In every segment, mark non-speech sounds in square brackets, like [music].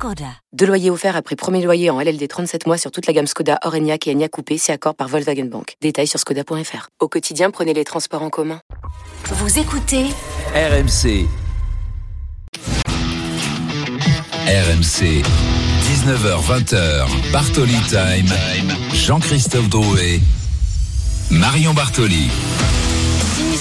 Skoda. Deux loyers offerts après premier loyer en LLD 37 mois sur toute la gamme Skoda, Orenia et Enya Coupé, c'est accord par Volkswagen Bank. Détails sur skoda.fr. Au quotidien, prenez les transports en commun. Vous écoutez RMC. RMC. 19h20h. Bartoli Time. Jean-Christophe Drouet. Marion Bartoli.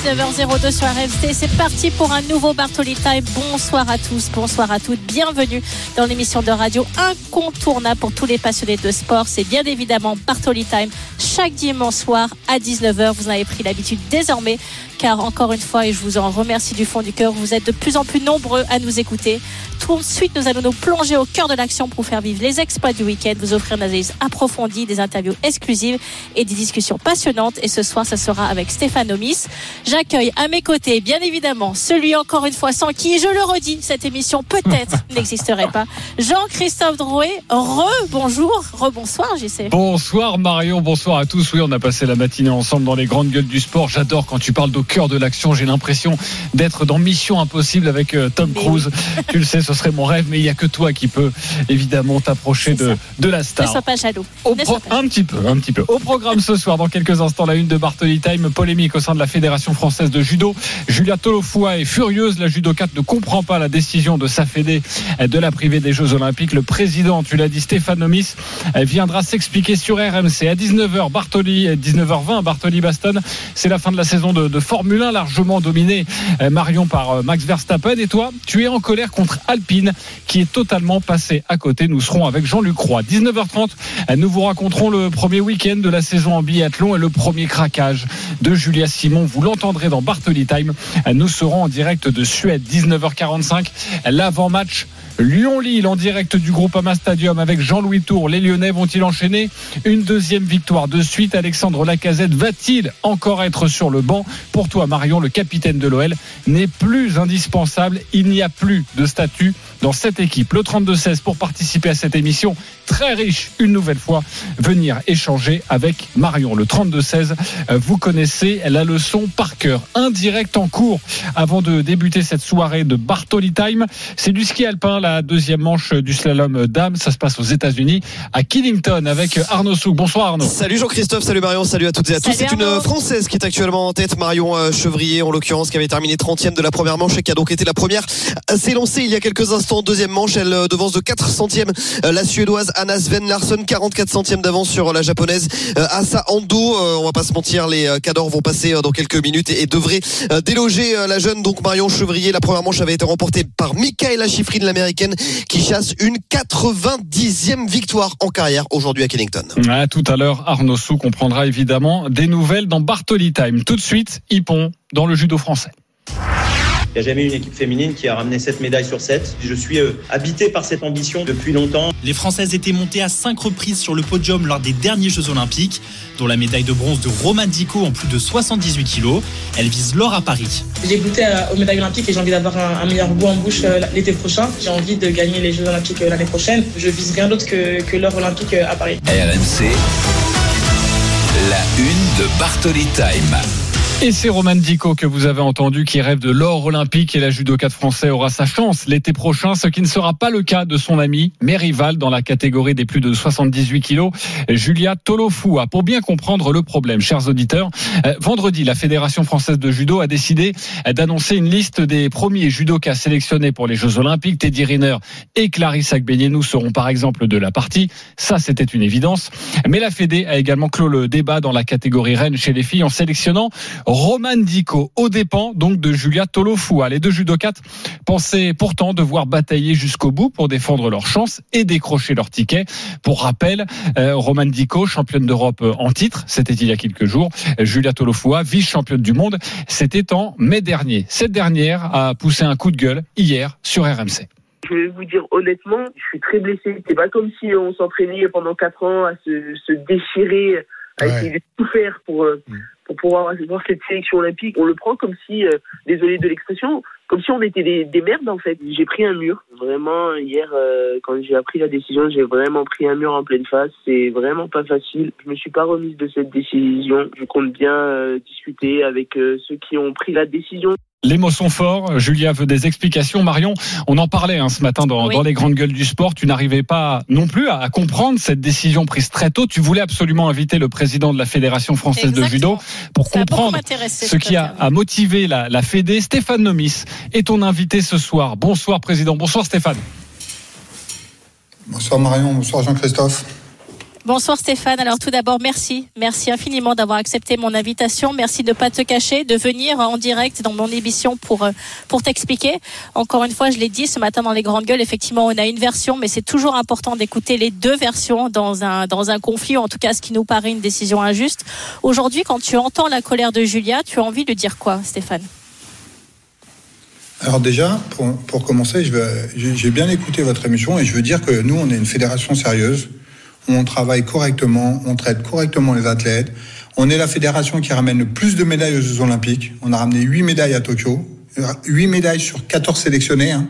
19h02 sur RMC. C'est parti pour un nouveau Bartoli Time. Bonsoir à tous, bonsoir à toutes. Bienvenue dans l'émission de radio incontournable pour tous les passionnés de sport. C'est bien évidemment Bartoli Time chaque dimanche soir à 19h. Vous en avez pris l'habitude désormais car encore une fois, et je vous en remercie du fond du cœur, vous êtes de plus en plus nombreux à nous écouter. Tout de suite, nous allons nous plonger au cœur de l'action pour faire vivre les exploits du week-end, vous offrir une analyse approfondie, des interviews exclusives et des discussions passionnantes. Et ce soir, ça sera avec Stéphane Omis. J'accueille à mes côtés, bien évidemment, celui encore une fois sans qui, je le redis, cette émission peut-être [laughs] n'existerait pas. Jean-Christophe Drouet, re-bonjour, re-bonsoir, JC. Bonsoir Marion, bonsoir à tous. Oui, on a passé la matinée ensemble dans les grandes gueules du sport. J'adore quand tu parles d'au cœur de l'action. J'ai l'impression d'être dans Mission Impossible avec euh, Tom Cruise. tu le sais, ce serait mon rêve, mais il n'y a que toi qui peux évidemment t'approcher de, de la star. Ne sois pas jaloux. Au Ne pro- sois pas un petit peu, un petit peu. Au programme ce soir, dans quelques instants, la une de Bartoli Time, polémique au sein de la Fédération française de judo. Julia Tolofua est furieuse. La judokate ne comprend pas la décision de sa fédé de la privée des Jeux Olympiques. Le président, tu l'as dit, Stéphane Nomis, viendra s'expliquer sur RMC à 19h. Bartoli, 19h20, Bartoli Baston. C'est la fin de la saison de, de Formule 1, largement dominée, euh, Marion, par euh, Max Verstappen. Et toi, tu es en colère contre Alpine, qui est totalement passé à côté. Nous serons avec Jean-Luc Roy. 19h30, euh, nous vous raconterons le premier week-end de la saison en biathlon et le premier craquage de Julia Simon. Vous l'entendrez dans Bartoli Time. Nous serons en direct de Suède, 19h45, l'avant-match. Lyon-Lille en direct du Groupama Stadium avec Jean-Louis Tour. Les Lyonnais vont-ils enchaîner une deuxième victoire de suite? Alexandre Lacazette va-t-il encore être sur le banc? Pour toi, Marion, le capitaine de l'OL n'est plus indispensable. Il n'y a plus de statut dans cette équipe. Le 32-16 pour participer à cette émission très riche, une nouvelle fois, venir échanger avec Marion. Le 32-16, euh, vous connaissez la leçon par cœur. Un direct en cours avant de débuter cette soirée de Bartoli Time. C'est du ski alpin, la deuxième manche du slalom dame. Ça se passe aux États-Unis, à Killington, avec Arnaud Souk. Bonsoir Arnaud. Salut Jean-Christophe, salut Marion, salut à toutes et à tous. C'est une Arnaud. Française qui est actuellement en tête, Marion euh, Chevrier en l'occurrence, qui avait terminé 30e de la première manche et qui a donc été la première à s'élancer il y a quelques instants. Deuxième manche, elle euh, devance de 4 centièmes euh, la Suédoise Anna Sven Larsson, 44 centièmes d'avance sur la Japonaise euh, Asa Ando. Euh, On va pas se mentir, les euh, cadors vont passer euh, dans quelques minutes et, devraient euh, déloger euh, la jeune donc Marion Chevrier. La première manche avait été remportée par Michaela Schifrin, l'américaine, qui chasse une 90e victoire en carrière aujourd'hui à Kennington. Tout à l'heure, Arnaud Sou comprendra évidemment des nouvelles dans Bartoli Time. Tout de suite, Hippon dans le judo français. Il n'y a jamais eu une équipe féminine qui a ramené 7 médailles sur 7. Je suis euh, habité par cette ambition depuis longtemps. Les Françaises étaient montées à 5 reprises sur le podium lors des derniers Jeux Olympiques, dont la médaille de bronze de Roman Dico en plus de 78 kilos. Elle vise l'or à Paris. J'ai goûté euh, aux médailles olympiques et j'ai envie d'avoir un, un meilleur goût en bouche euh, l'été prochain. J'ai envie de gagner les Jeux olympiques euh, l'année prochaine. Je vise rien d'autre que, que l'or olympique euh, à Paris. RMC. La une de Bartoli Time. Et c'est Roman Dico que vous avez entendu qui rêve de l'or olympique et la judokate français aura sa chance l'été prochain, ce qui ne sera pas le cas de son ami, mais rival dans la catégorie des plus de 78 kilos, Julia Tolofua. Pour bien comprendre le problème, chers auditeurs, euh, vendredi, la Fédération française de judo a décidé euh, d'annoncer une liste des premiers judokas sélectionnés pour les Jeux olympiques. Teddy Riner et Clarisse Agbenienou seront par exemple de la partie. Ça, c'était une évidence. Mais la Fédé a également clos le débat dans la catégorie reine chez les filles en sélectionnant Roman Dico, aux dépens donc de Julia Tolofua. Les deux judokates pensaient pourtant devoir batailler jusqu'au bout pour défendre leur chance et décrocher leur ticket. Pour rappel, euh, Roman Dico, championne d'Europe en titre, c'était il y a quelques jours. Julia Tolofua, vice-championne du monde, c'était en mai dernier. Cette dernière a poussé un coup de gueule hier sur RMC. Je vais vous dire honnêtement, je suis très blessé. C'est pas comme si on s'entraînait pendant quatre ans à se, se déchirer, à Ouais. essayer de tout faire pour, euh, pour pouvoir avoir cette sélection olympique. On le prend comme si, euh, désolé de l'expression, comme si on était des, des merdes en fait. J'ai pris un mur. Vraiment, hier, euh, quand j'ai appris la décision, j'ai vraiment pris un mur en pleine face. C'est vraiment pas facile. Je me suis pas remise de cette décision. Je compte bien euh, discuter avec euh, ceux qui ont pris la décision. Les mots sont forts. Julia veut des explications. Marion, on en parlait hein, ce matin dans, Oui. dans les grandes gueules du sport. Tu n'arrivais pas non plus à, à comprendre cette décision prise très tôt. Tu voulais absolument inviter le président de la Fédération française de judo pour Ça comprendre ce qui a, a motivé la, la Fédé. Stéphane Nomis est ton invité ce soir. Bonsoir président. Bonsoir Stéphane. Bonsoir Marion, bonsoir Jean-Christophe. Bonsoir Stéphane. Alors tout d'abord, merci. Merci infiniment d'avoir accepté mon invitation. Merci de ne pas te cacher, de venir en direct dans mon émission pour, euh, pour t'expliquer. Encore une fois, je l'ai dit ce matin dans les grandes gueules, effectivement, on a une version, mais c'est toujours important d'écouter les deux versions dans un, dans un conflit, ou en tout cas ce qui nous paraît une décision injuste. Aujourd'hui, quand tu entends la colère de Julia, tu as envie de dire quoi, Stéphane? Alors déjà, pour, pour commencer, j'ai bien écouté votre émission et je veux dire que nous, on est une fédération sérieuse. On travaille correctement, on traite correctement les athlètes. On est la fédération qui ramène le plus de médailles aux Jeux Olympiques. On a ramené 8 médailles à Tokyo, 8 médailles sur 14 sélectionnés. hein.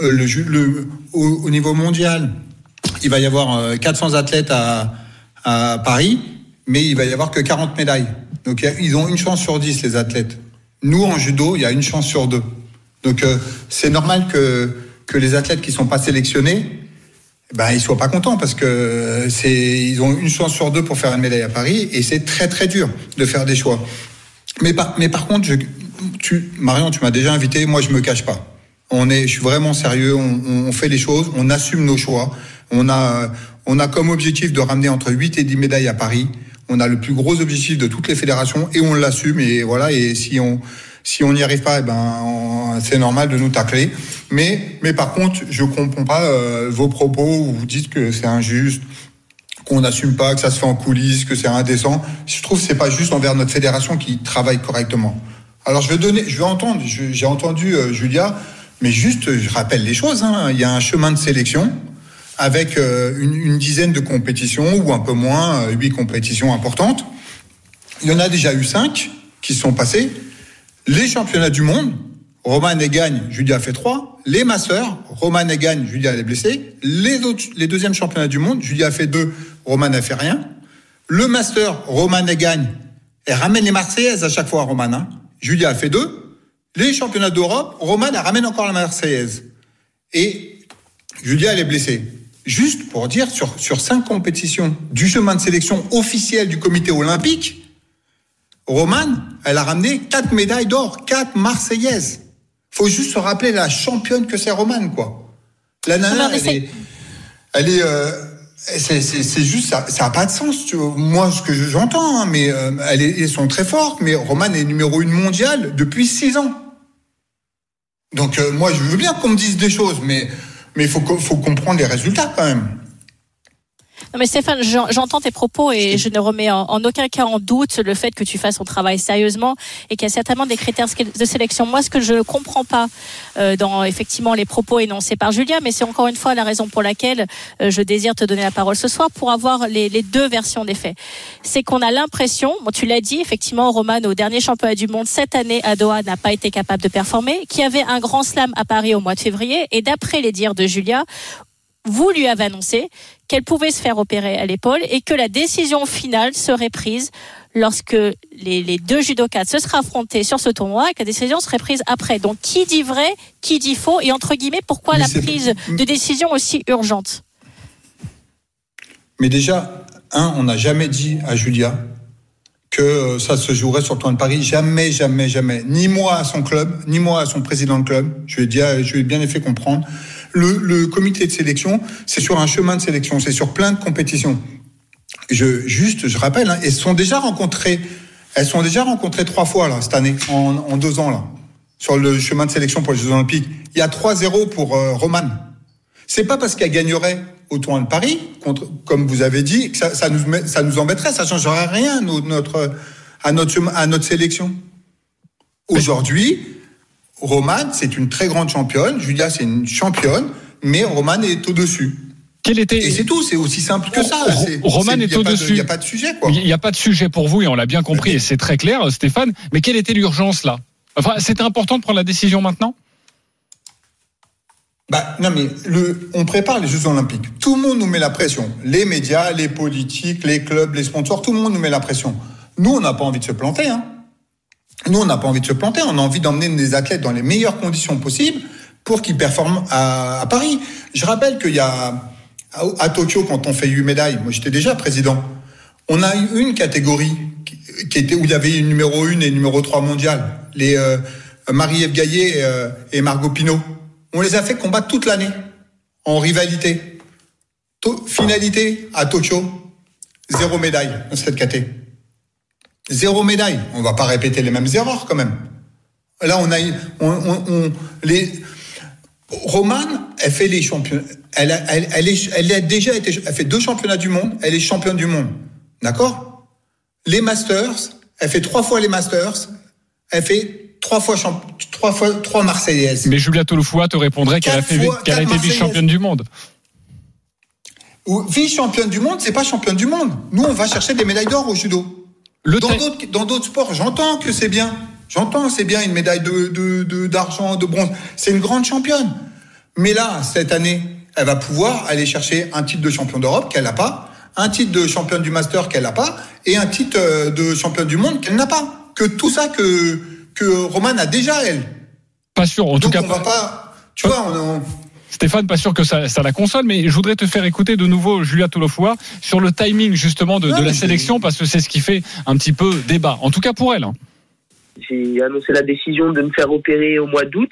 Euh, le, le- au, au niveau mondial, il va y avoir euh, 400 athlètes à, à Paris, mais il va y avoir que 40 médailles. Donc ils ont une chance sur 10, les athlètes. Nous, en judo, il y a une chance sur deux. Donc euh, c'est normal que, que les athlètes qui sont pas sélectionnés, ben, ils soient pas contents parce que euh, c'est ils ont une chance sur deux pour faire une médaille à Paris et c'est très très dur de faire des choix. Mais par, mais par contre, tu, Marion, tu m'as déjà invité, moi je me cache pas. On est, je suis vraiment sérieux, on, on fait les choses, on assume nos choix. On a, on a comme objectif de ramener entre 8 et 10 médailles à Paris. On a le plus gros objectif de toutes les fédérations et on l'assume. Et voilà, et si on, si on n'y arrive pas, eh ben, c'est normal de nous tacler. Mais, mais par contre, je comprends pas euh, vos propos où vous dites que c'est injuste, qu'on n'assume pas, que ça se fait en coulisses, que c'est indécent. Je trouve que c'est pas juste envers notre fédération qui travaille correctement. Alors je vais donner, je vais entendre, j'ai entendu euh, Julia, mais juste, je rappelle les choses. hein. Il y a un chemin de sélection avec euh, une, dizaine de compétitions ou un peu moins, huit compétitions importantes. Il y en a déjà eu cinq qui sont passées. Les championnats du monde, Roman et gagne, Julia fait trois. Les masseurs, Roman et gagne, Julia est blessée. Les, autres, les deuxièmes championnats du monde, Julia fait deux, Roman n'a fait rien. Le master, Roman et gagne, elle ramène les Marseillaises à chaque fois, Roman. Hein. Julia a fait deux. Les championnats d'Europe, Roman elle ramène encore la Marseillaise. Et Julia, elle est blessée. Juste pour dire, sur, sur cinq compétitions du chemin de sélection officiel du comité olympique, Romane, elle a ramené quatre médailles d'or, quatre Marseillaises. Faut juste se rappeler la championne que c'est Romane, quoi. La nana, mais elle c'est- est, elle est, euh, c'est, juste, ça, ça a pas de sens. Tu vois. Moi, ce que j'entends, hein, mais euh, elles, sont très fortes. Mais Romane est numéro une mondiale depuis six ans. Donc euh, moi, je veux bien qu'on me dise des choses, mais mais il faut, faut comprendre les résultats quand même. Non mais Stéphane, j'en- j'entends tes propos et je ne remets en, aucun cas en doute le fait que tu fasses ton travail sérieusement et qu'il y a certainement des critères de sélection. Moi, ce que je ne comprends pas euh, dans effectivement les propos énoncés par Julia, mais c'est encore une fois la raison pour laquelle euh, je désire te donner la parole ce soir pour avoir les, les deux versions des faits. C'est qu'on a l'impression, bon, tu l'as dit, effectivement, Roman au dernier championnat du monde cette année à Doha n'a pas été capable de performer, qu'il y avait un grand slam à Paris au mois de février et d'après les dires de Julia, vous lui avez annoncé qu'elle pouvait se faire opérer à l'épaule et que la décision finale serait prise lorsque les, les deux judokas se seraient affrontés sur ce tournoi et que la décision serait prise après. Donc qui dit vrai, qui dit faux et entre guillemets pourquoi Mais la prise de décision aussi urgente? Mais déjà, un, on n'a jamais dit à Julia que euh, ça se jouerait sur le tournoi de Paris. Jamais, jamais, jamais. Ni moi à son club, ni moi à son président de club. Je lui ai, dit, euh, je lui ai bien fait comprendre. Le, comité de sélection, c'est sur un chemin de sélection, c'est sur plein de compétitions. Je, juste, je rappelle, hein, elles sont déjà rencontrées, elles sont déjà rencontrées trois fois là cette année, en, deux ans là, sur le chemin de sélection pour les Jeux Olympiques. Il y a 3-0 pour euh, Romane. C'est pas parce qu'elle gagnerait au tournoi de Paris, contre, comme vous avez dit, que ça, nous, ça nous embêterait, ça changerait rien notre, à notre, à notre sélection. Aujourd'hui, Romane, c'est une très grande championne. Julia, c'est une championne, mais Romane est au-dessus. Quel était Et c'est tout, c'est aussi simple que ça. Roman est au-dessus. Il n'y a pas de sujet, quoi. Il n'y a pas de sujet pour vous et on l'a bien compris et c'est très clair, Stéphane. Mais quelle était l'urgence là? Enfin, c'était important de prendre la décision maintenant? Bah, non, mais le, on prépare les Jeux Olympiques. Tout le monde nous met la pression. Les médias, les politiques, les clubs, les sponsors, tout le monde nous met la pression. Nous, on n'a pas envie de se planter. Hein. Nous, on n'a pas envie de se planter. On a envie d'emmener des athlètes dans les meilleures conditions possibles pour qu'ils performent à, Paris. Je rappelle qu'il y a à, Tokyo, quand on fait 8 médailles, moi j'étais déjà président, on a eu une catégorie qui, était où il y avait une numéro 1 et numéro 3 mondiale. Les euh, Marie-Ève Gaillet et, euh, et Margot Pinault. On les a fait combattre toute l'année en rivalité. Finalité à Tokyo, zéro médaille dans cette caté. Zéro médaille. On va pas répéter les mêmes erreurs quand même. Là, on a, on, on- on- les. Romane, elle fait les championnats. Elle a, elle, elle est, elle a déjà été, elle fait deux championnats du monde. Elle est championne du monde. D'accord? Les Masters, elle fait trois fois les Masters. Elle fait trois fois champ, trois fois trois Marseillaises. Mais Julia Tolofoua te répondrait qu'elle a, fait, qu'elle a été vice-championne du monde. Vice-championne du monde, c'est pas championne du monde. Nous, on va chercher des médailles d'or au judo. Le dans d'autres, dans d'autres sports, j'entends que c'est bien. J'entends, c'est bien une médaille de, de, de- d'argent, de bronze. C'est une grande championne. Mais là, cette année, elle va pouvoir aller chercher un titre de champion d'Europe qu'elle n'a pas, un titre de championne du Master qu'elle n'a pas, et un titre euh, de championne du monde qu'elle n'a pas. Que tout ça que, que Romane a déjà, elle. Pas sûr, en tout cas. on va pas, tu vois, on, on- Stéphane, pas sûr que ça, ça la console, mais je voudrais te faire écouter de nouveau Julia Tolofoua sur le timing justement de, Non, de la sélection parce que c'est ce qui fait un petit peu débat. En tout cas pour elle. hein. J'ai annoncé la décision de me faire opérer au mois d'août.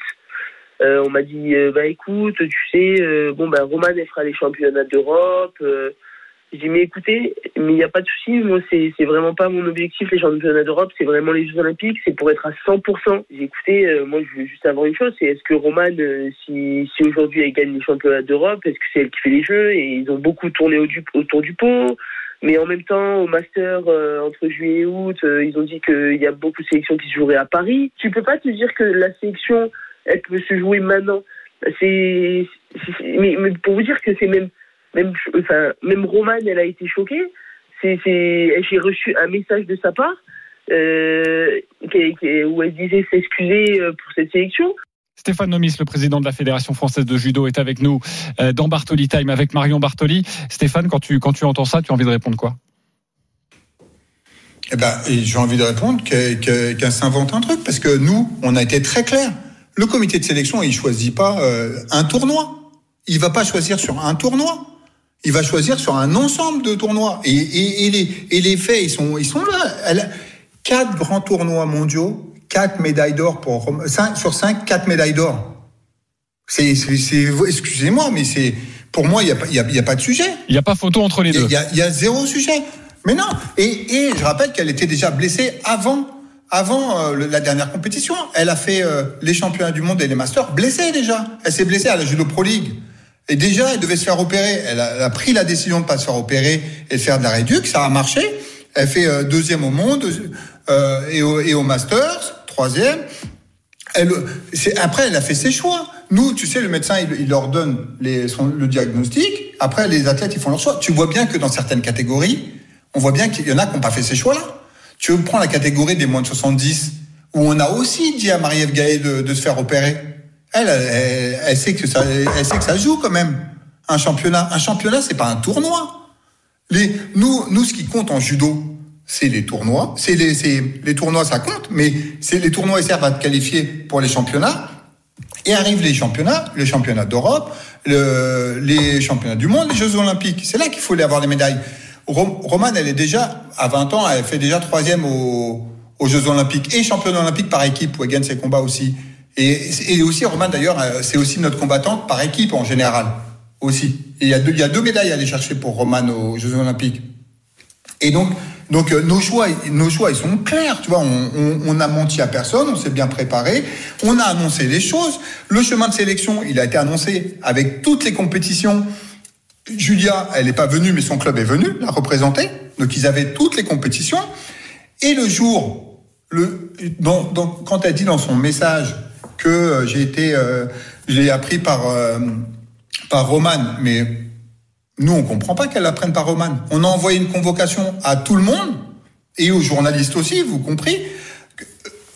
Euh, on m'a dit, euh, bah écoute, tu sais, euh, bon bah Roman elle fera les championnats d'Europe. J'ai dit mais écoutez, mais il n'y a pas de souci, moi c'est c'est vraiment pas mon objectif les championnats d'Europe, c'est vraiment les Jeux Olympiques, c'est pour être à 100%. J'ai écouté, euh, moi je veux juste savoir une chose, c'est est-ce que Roman, euh, si si aujourd'hui elle gagne les championnats d'Europe, est-ce que c'est elle qui fait les Jeux et ils ont beaucoup tourné au autour du pot? Mais en même temps, au Master, euh, entre juillet et août, euh, ils ont dit qu'il y a beaucoup de sélections qui se joueraient à Paris. Tu peux pas te dire que la sélection, elle peut se jouer maintenant. C'est- c'est- mais, mais pour vous dire que c'est même, même, enfin, même Romane, elle a été choquée. C'est, c'est, j'ai reçu un message de sa part euh, qui- qui- où elle disait s'excuser euh, pour cette sélection. Stéphane Nomis, le président de la Fédération française de judo, est avec nous euh, dans Bartoli Time avec Marion Bartoli. Stéphane, quand tu, quand tu entends ça, tu as envie de répondre quoi? Eh ben, j'ai envie de répondre que- que- qu'elle s'invente un truc, parce que nous, on a été très clair. Le comité de sélection, il choisit pas euh, un tournoi. Il va pas choisir sur un tournoi. Il va choisir sur un ensemble de tournois. Et, et, et les, et les faits, ils sont, ils sont là. Elle a quatre grands tournois mondiaux, quatre médailles d'or pour cinq, sur cinq, quatre médailles d'or. C'est, c'est, c'est- excusez-moi, mais c'est, pour moi, il n'y a, y a, y a pas de sujet. Il n'y a pas photo entre les deux. Il y, a, y a zéro sujet. Mais non. Et, et je rappelle qu'elle était déjà blessée avant, avant euh, la dernière compétition. Elle a fait euh, les championnats du monde et les masters blessée déjà. Elle s'est blessée à la Judo Pro League. Et déjà, elle devait se faire opérer. Elle a, elle a pris la décision de pas se faire opérer et de faire de la réduc. Ça a marché. Elle fait euh, deuxième au monde euh, et, au, et au masters, troisième. Elle, après, elle a fait ses choix. Nous, tu sais, le médecin, il, il leur donne les, son- le diagnostic. Après, les athlètes, ils font leur choix. Tu vois bien que dans certaines catégories, on voit bien qu'il y en a qui n'ont pas fait ces choix-là. Tu prends la catégorie des moins de 70, où on a aussi dit à Marie-Ève Gaët de, de se faire opérer. Elle, elle, elle sait que ça, elle sait que ça joue quand même. Un championnat, un championnat, c'est pas un tournoi. Les, nous, nous, ce qui compte en judo, c'est les tournois. C'est les, les tournois, ça compte, mais c'est les tournois, ils servent à te qualifier pour les championnats. Et arrivent les championnats, les championnats d'Europe, le- les championnats du monde, les Jeux Olympiques. C'est là qu'il faut aller avoir les médailles. Rom- Romane, elle est déjà, à 20 ans, elle fait déjà troisième aux, aux Jeux Olympiques et championne olympique par équipe où elle gagne ses combats aussi. Et, aussi, Romane, d'ailleurs, euh, c'est aussi notre combattante par équipe en général. Aussi. Il y a deux, médailles à aller chercher pour Romane aux Jeux Olympiques. Et donc, euh, nos choix, nos choix, ils sont clairs. Tu vois, on, on, a menti à personne, on s'est bien préparé, on a annoncé les choses. Le chemin de sélection, il a été annoncé avec toutes les compétitions. Julia, elle n'est pas venue, mais son club est venu la représenter. Donc ils avaient toutes les compétitions. Et le jour, quand elle dit dans son message que euh, j'ai été, euh, j'ai appris par euh, par Roman, mais Nous, on comprend pas qu'elle la prenne par Roman. On a envoyé une convocation à tout le monde et aux journalistes aussi, vous compris.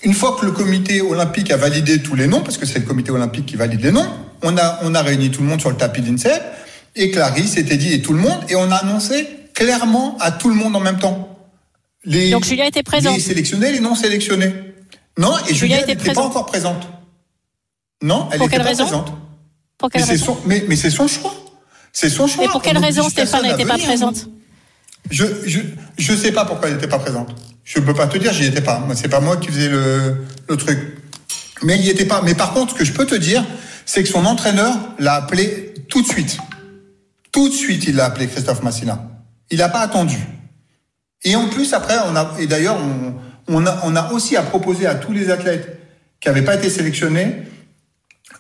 Une fois que le comité olympique a validé tous les noms, parce que c'est le comité olympique qui valide les noms, on a, on a réuni tout le monde sur le tapis d'INSEP et Clarisse s'était dit et tout le monde et on a annoncé clairement à tout le monde en même temps. Les, Donc Julia était présente. Les sélectionnés, les non sélectionnés. Non, et Julia n'était pas encore présente. Non, elle n'était pas présente. Pour quelle mais raison son, mais, mais c'est son choix. C'est son choix. Et pour quelle raison Stéphane n'était pas présente Je je je sais pas pourquoi elle n'était pas présente. Je peux pas te dire, j'y étais pas. C'est pas moi qui faisais le, le truc. Mais il y était pas. Mais par contre, ce que je peux te dire, c'est que son entraîneur l'a appelé tout de suite. Tout de suite, il l'a appelé Christophe Massina. Il n'a pas attendu. Et en plus, après, on a, et d'ailleurs, on, on, a, on a aussi à proposer à tous les athlètes qui n'avaient pas été sélectionnés,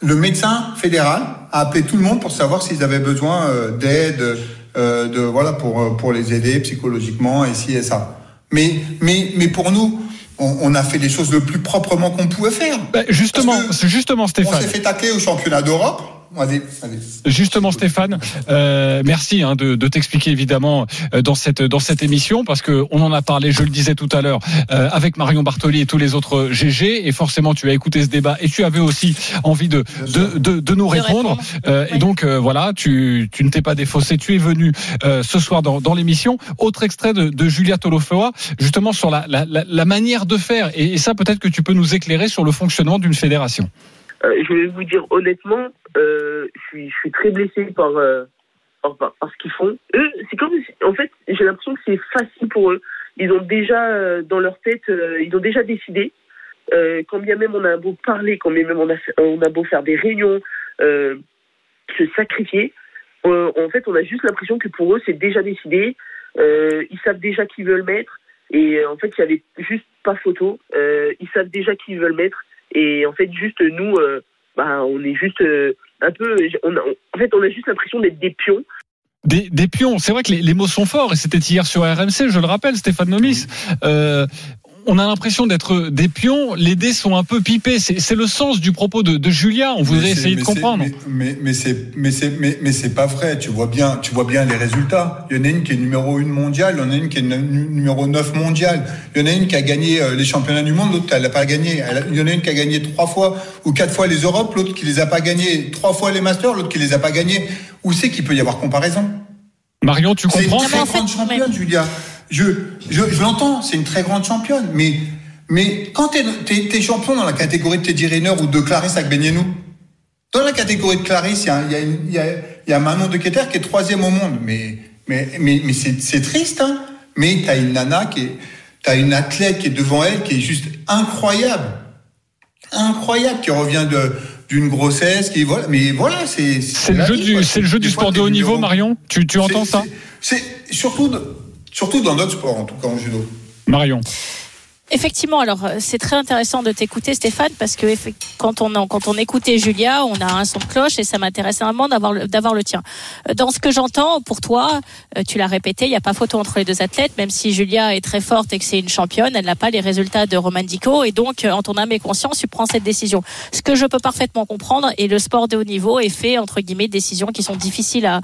le médecin fédéral a appelé tout le monde pour savoir s'ils avaient besoin euh, d'aide, euh, de voilà pour euh, pour les aider psychologiquement et ci et ça. Mais mais mais pour nous, on, on a fait les choses le plus proprement qu'on pouvait faire. Bah, justement, justement, Stéphane. On s'est fait tacler au championnat d'Europe. Allez, allez. Justement, Stéphane, euh, merci hein, de, de t'expliquer évidemment euh, dans cette dans cette émission parce que on en a parlé, je le disais tout à l'heure, euh, avec Marion Bartoli et tous les autres GG, et forcément tu as écouté ce débat et tu avais aussi envie de de, de, de nous répondre. Euh, et donc euh, voilà, tu tu ne t'es pas défaussé, tu es venu euh, ce soir dans, dans l'émission. Autre extrait de, de Julia Tolofoa, justement sur la, la, la manière de faire, et, et ça peut-être que tu peux nous éclairer sur le fonctionnement d'une fédération. Euh, je vais vous dire honnêtement, euh, je, suis, très blessé par, euh, par, par, ce qu'ils font. Eux, c'est comme, en fait, j'ai l'impression que c'est facile pour eux. Ils ont déjà dans leur tête, ils ont déjà décidé. quand bien même on a beau parler, quand bien même on a, beau faire des réunions, se sacrifier, en fait, on a juste l'impression que pour eux, c'est déjà décidé. ils savent déjà qui veulent mettre. Et en fait, il y avait juste pas photo. ils savent déjà qui veulent mettre. Et en fait, juste nous, euh, bah, on est juste euh, un peu. On a, en fait, on a juste l'impression d'être des pions. Des, des pions, c'est vrai que les, les, mots sont forts et c'était hier sur RMC, je le rappelle, Stéphane Nomis. Euh, on a l'impression d'être des pions, les dés sont un peu pipés. C'est le sens du propos de, de Julia. On voudrait essayer de comprendre. Mais, mais, c'est mais c'est mais, mais c'est pas vrai. Tu vois bien, tu vois bien les résultats. Il y en a une qui est numéro 1 mondiale, il y en a une qui est numéro 9 mondiale. Il y en a une qui a gagné euh, les championnats du monde, l'autre elle l'a pas gagné. Il y en a une qui a gagné trois fois ou quatre fois les Europes, l'autre qui les a pas gagnés trois fois les Masters, l'autre qui les a pas gagnés. Où c'est qu'il peut y avoir comparaison? Marion, tu comprends C'est une très grande championne, Julia. Je, je, je l'entends, c'est une très grande championne, mais, mais quand tu es, es, champion dans la catégorie de Teddy Riner ou de Clarisse Agbenienou, dans la catégorie de Clarisse, il y a, y, a y, a, y a Manon de Keter qui est troisième au monde, mais, mais, mais, mais c'est triste, hein. Mais tu as une nana qui est, t'as une athlète qui est devant elle qui est juste incroyable, incroyable, qui revient de d'une grossesse, qui voilà, mais voilà, c'est c'est le, jeu du c'est le jeu du sport de haut niveau, Marion. Tu tu entends ça C'est surtout Surtout dans notre sport, en tout cas en judo. Marion. Effectivement, alors euh, c'est très intéressant de t'écouter Stéphane parce que quand on quand on écoutait Julia, on a un son de cloche et ça m'intéresse énormément d'avoir le, d'avoir le tien. Euh, dans ce que j'entends pour toi, euh, tu l'as répété, il n'y a pas photo entre les deux athlètes, même si Julia est très forte et que c'est une championne, elle n'a pas les résultats de Roman Dico et donc en ton âme et conscience, tu prends cette décision. Ce que je peux parfaitement comprendre et le sport de haut niveau est fait entre guillemets de décisions qui sont difficiles à,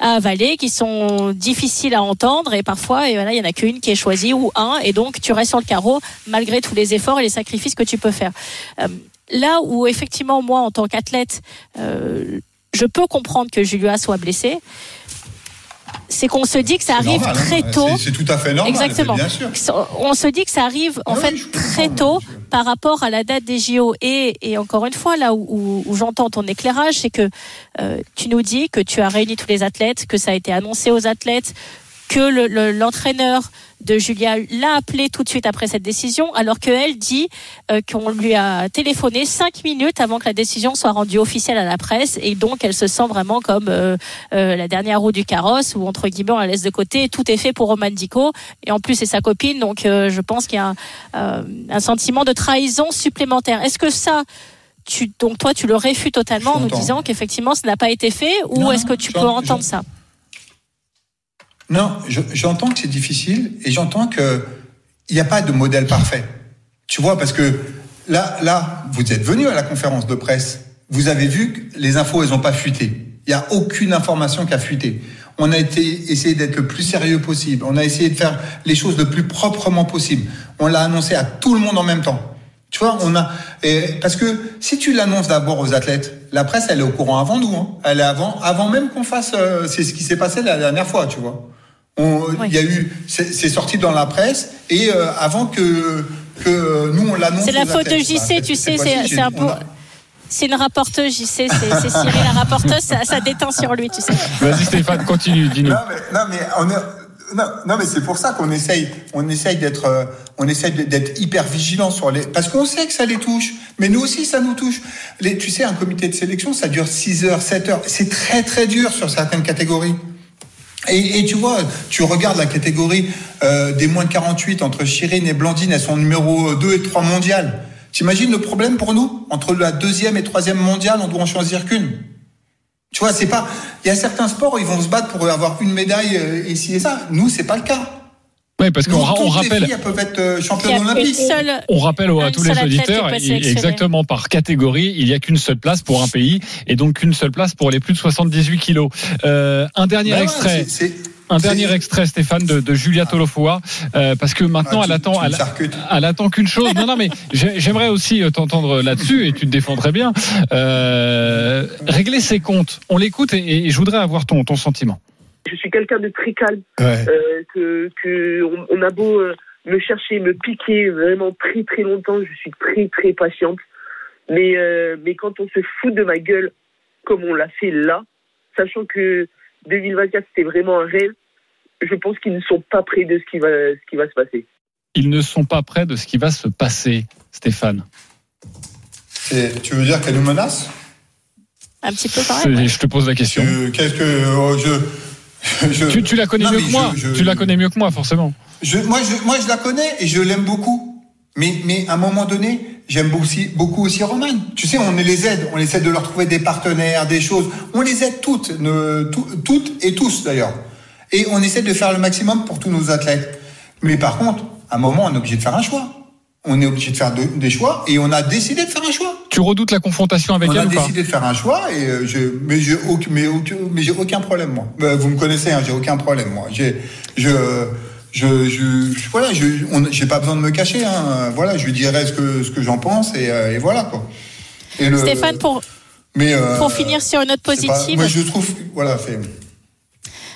à avaler, qui sont difficiles à entendre et parfois et voilà, il y en a qu'une qui est choisie ou un et donc tu restes sur le carreau malgré tous les efforts et les sacrifices que tu peux faire. Euh, là où effectivement moi en tant qu'athlète, euh, je peux comprendre que Julia soit blessée c'est qu'on se dit que ça arrive normal, très hein. tôt. C'est tout à fait normal. Exactement. Bien sûr. On se dit que ça arrive en Ah fait oui, très tôt par rapport à la date des JO. Et, et encore une fois, là où, où, où j'entends ton éclairage, c'est que euh, tu nous dis que tu as réuni tous les athlètes, que ça a été annoncé aux athlètes, que l'entraîneur le, de Julia l'a appelé tout de suite après cette décision, alors qu'elle dit euh, qu'on lui a téléphoné cinq minutes avant que la décision soit rendue officielle à la presse, et donc elle se sent vraiment comme euh, euh, la dernière roue du carrosse, ou entre guillemets on la laisse de côté, tout est fait pour Roman Dico, et en plus c'est sa copine, donc euh, je pense qu'il y a un, euh, un sentiment de trahison supplémentaire. Est-ce que ça tu, donc toi, tu le réfutes totalement en nous disant qu'effectivement, ce n'a pas été fait, ou est-ce que tu peux entendre ça? Non, j'entends que c'est difficile et j'entends que il n'y a pas de modèle parfait. Tu vois, parce que là, là, vous êtes venu à la conférence de presse. Vous avez vu que les infos, elles n'ont pas fuité. Il n'y a aucune information qui a fuité. on a été essayé d'être le plus sérieux possible. On a essayé de faire les choses le plus proprement possible. On l'a annoncé à tout le monde en même temps. Tu vois, on a parce que si tu l'annonces d'abord aux athlètes, la presse elle est au courant avant nous. Hein. Elle est avant, avant même qu'on fasse. euh, c'est ce qui s'est passé la dernière fois, tu vois. On- Il y a eu, c'est c'est sorti dans la presse et euh, avant que que nous on l'annonce. C'est la faute de. JC, Bah, tu sais, c'est un peu. a- C'est une rapporteuse, JC, c'est c'est Cyril la rapporteuse, ça, ça déteint sur lui, tu sais. Vas-y Stéphane, continue, dis-nous. Non mais, non, mais on est- non, non, mais c'est pour ça qu'on essaye, on essaye d'être, euh, on essaye d'être hyper vigilant sur les, parce qu'on sait que ça les touche, mais nous aussi ça nous touche. Les, tu sais, un comité de sélection, ça dure 6 heures, 7 heures, c'est très très dur sur certaines catégories. Et, et tu vois, tu regardes la catégorie euh, des moins de 48 entre Chirine et Blandine, elles sont numéro 2 et 3 mondiales. T'imagines le problème pour nous Entre la deuxième et troisième mondiale, on doit en choisir qu'une. Tu vois, c'est pas. Il y a certains sports où ils vont se battre pour avoir une médaille euh, ici et ça. Nous, c'est pas le cas. Oui, parce qu'on on les rappelle. filles, elles peuvent être euh, championnes olympiques. seule. On rappelle à tous les auditeurs, exactement par catégorie, il n'y a qu'une seule place pour un pays et donc qu'une seule place pour les plus de 78 kilos. Euh, un dernier ouais, extrait. Un dernier extrait, Stéphane, de, de Julia Tolofoa, euh, parce que maintenant Ah, elle attend, elle, attend qu'une chose. Non, non, mais j'ai- j'aimerais aussi euh, t'entendre là-dessus et tu te défends très bien. Euh, régler ses comptes. On l'écoute et, et je voudrais avoir ton, ton sentiment. Je suis quelqu'un de très calme. Ouais. euh, que, que on, on a beau euh, me chercher, me piquer vraiment très très longtemps, je suis très très patiente. Mais euh, mais quand on se fout de ma gueule comme on l'a fait là, sachant que 2024 c'était vraiment un rêve, je pense qu'ils ne sont pas prêts de ce qui va ce qui va se passer. Ils ne sont pas prêts de ce qui va se passer, Stéphane. Tu veux dire qu'elle nous menace? Un petit peu quand même. Je, te pose la question. Euh, Qu'est-ce que oh, je, [laughs] je, Tu, tu la connais Non, mieux que moi. je- je- Tu la connais mieux que moi, forcément. Moi, je, moi, je la connais et je l'aime beaucoup. Mais, mais à un moment donné, j'aime aussi, beaucoup aussi Roman. Tu sais, on les aide, on essaie de leur trouver des partenaires, des choses. On les aide toutes, ne- tout- toutes et tous d'ailleurs. Et on essaie de faire le maximum pour tous nos athlètes. Mais par contre, à un moment, on est obligé de faire un choix. On est obligé de faire de- des choix et on a décidé de faire un choix. Tu redoutes la confrontation avec on elle a ou pas décidé de faire un choix et euh, je, mais j'ai aucun, mais aucun, mais j'ai aucun problème moi. Euh, Vous me connaissez, hein, j'ai aucun problème moi. J'ai, je, je, je, je- voilà, je, on- j'ai pas besoin de me cacher. Hein. Voilà, je lui dirai ce que ce que j'en pense et, euh, et voilà quoi. Et le- Stéphane, pour, mais euh, pour finir sur une note pas- positive, moi je trouve, voilà, c'est.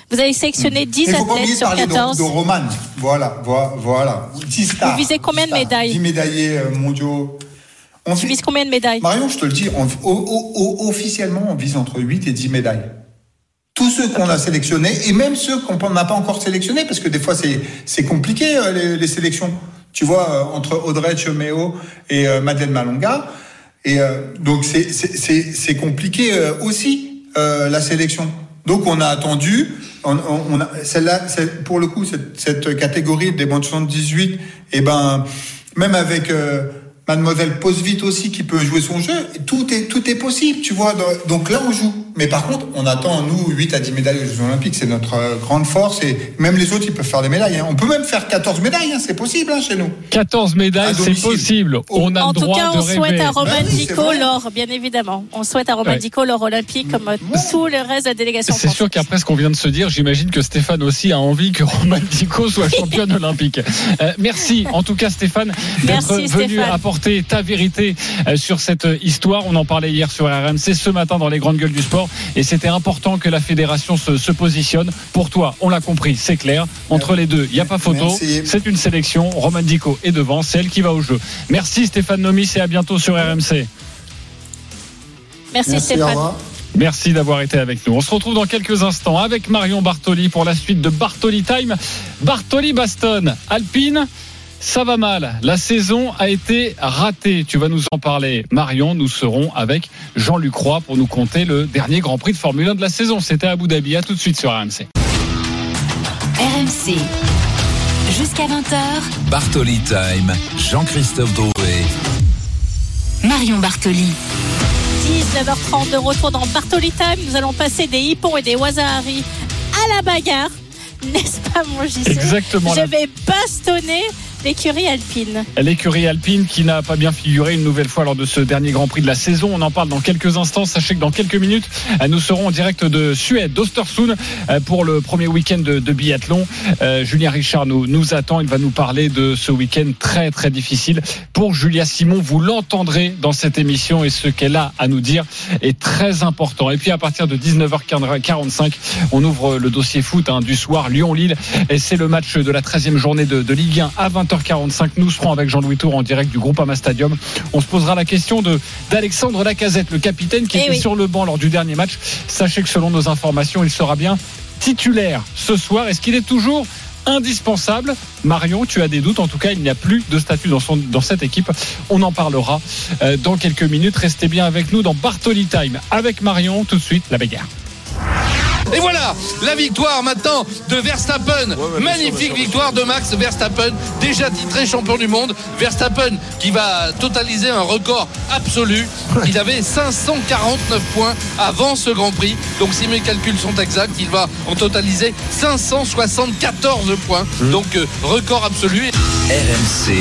vous avez sélectionné 10 Il faut pas athlètes sur parler de, 14. de Roman. Voilà, voilà, voilà. 10 stars. Vous visez combien de 10 stars, médailles 10 médaillés mondiaux. On Tu vises combien de médailles Marion, je te le dis, on- o- o- o- officiellement, on vise entre 8 et 10 médailles. Tous ceux qu'on a sélectionnés, et même ceux qu'on n'a pas encore sélectionnés, parce que des fois, c'est compliqué, euh, les, les sélections. Tu vois, euh, entre Audrey Cheméo et euh, Madeleine Malonga. Et euh, donc, c'est- compliqué aussi, euh, la sélection. Donc, on a attendu. On, a, celle-là, pour le coup, cette, cette catégorie des moins de 78, et ben, même avec euh, Mademoiselle Posvite aussi qui peut jouer son jeu, tout est, tout est possible, tu vois. Donc- là, on joue. Mais par contre, on attend, nous, 8 à 10 médailles aux Jeux Olympiques. C'est notre euh, grande force. Et même les autres, ils peuvent faire des médailles. hein. On peut même faire 14 médailles. hein. C'est possible hein, chez nous. 14 À médailles, c'est possible. On a En le tout droit cas, on rêver. souhaite à Romain Ben Dico l'or, bien évidemment. On souhaite à Romain Ouais. Dico l'or olympique comme euh, tout le reste de la délégation C'est sûr qu'après ce qu'on vient de se dire, j'imagine que Stéphane aussi a envie que Roman Dico soit [laughs] championne olympique. Euh, merci en tout cas Stéphane d'être Merci, venu Stéphane. apporter ta vérité euh, sur cette histoire. On en parlait hier sur RMC, ce matin dans les grandes gueules du sport. Et c'était important que la fédération se, se positionne. Pour toi, on l'a compris, c'est clair. Entre les deux, il n'y a pas photo. Merci. C'est une sélection. Roman Dico est devant, c'est elle qui va au jeu. Merci Stéphane Nomis et à bientôt sur RMC. Merci, Stéphane. Merci d'avoir été avec nous. On se retrouve dans quelques instants avec Marion Bartoli pour la suite de Bartoli Time. Bartoli Baston, Alpine. Ça va mal. La saison a été ratée. Tu vas nous en parler. Marion, nous serons avec Jean-Luc Roy pour nous compter le dernier Grand Prix de Formule 1 de la saison. C'était à Abu Dhabi. À tout de suite sur RMC. RMC. Jusqu'à 20h, Bartoli Time, Jean-Christophe Drouet. Marion Bartoli. 19h30 de retour dans Bartoli Time. Nous allons passer des hippons et des Wazahari à la bagarre. N'est-ce pas, mon JC Exactement. Je la- vais bastonner l'écurie alpine. L'écurie alpine qui n'a pas bien figuré une nouvelle fois lors de ce dernier Grand Prix de la saison. On en parle dans quelques instants. Sachez que dans quelques minutes, euh, nous serons en direct de Suède, d'Ostersund, euh, pour le premier week-end de, biathlon. Euh, Julien Richard nous, attend. Il va nous parler de ce week-end très très difficile pour Julia Simon. Vous l'entendrez dans cette émission et ce qu'elle a à nous dire est très important. Et puis à partir de 19h45, on ouvre le dossier foot hein, du soir Lyon-Lille et c'est le match de la 13e journée de, Ligue 1 à 20h45. Nous serons avec Jean-Louis Tour en direct du Groupama Stadium. On se posera la question de d'Alexandre Lacazette, le capitaine qui Eh était oui. sur le banc lors du dernier match. Sachez que selon nos informations, il sera bien titulaire ce soir. Est-ce qu'il est toujours indispensable? Marion, tu as des doutes. En tout cas, il n'y a plus de statut dans, son, dans cette équipe. On en parlera euh, dans quelques minutes. Restez bien avec nous dans Bartoli Time avec Marion. Tout de suite, la bagarre. Et voilà, la victoire maintenant de Verstappen. Magnifique victoire de Max Verstappen, déjà titré champion du monde. Verstappen qui va totaliser un record absolu. Il avait 549 points avant ce Grand Prix. Donc si mes calculs sont exacts, il va en totaliser 574 points. Donc euh, record absolu. RMC.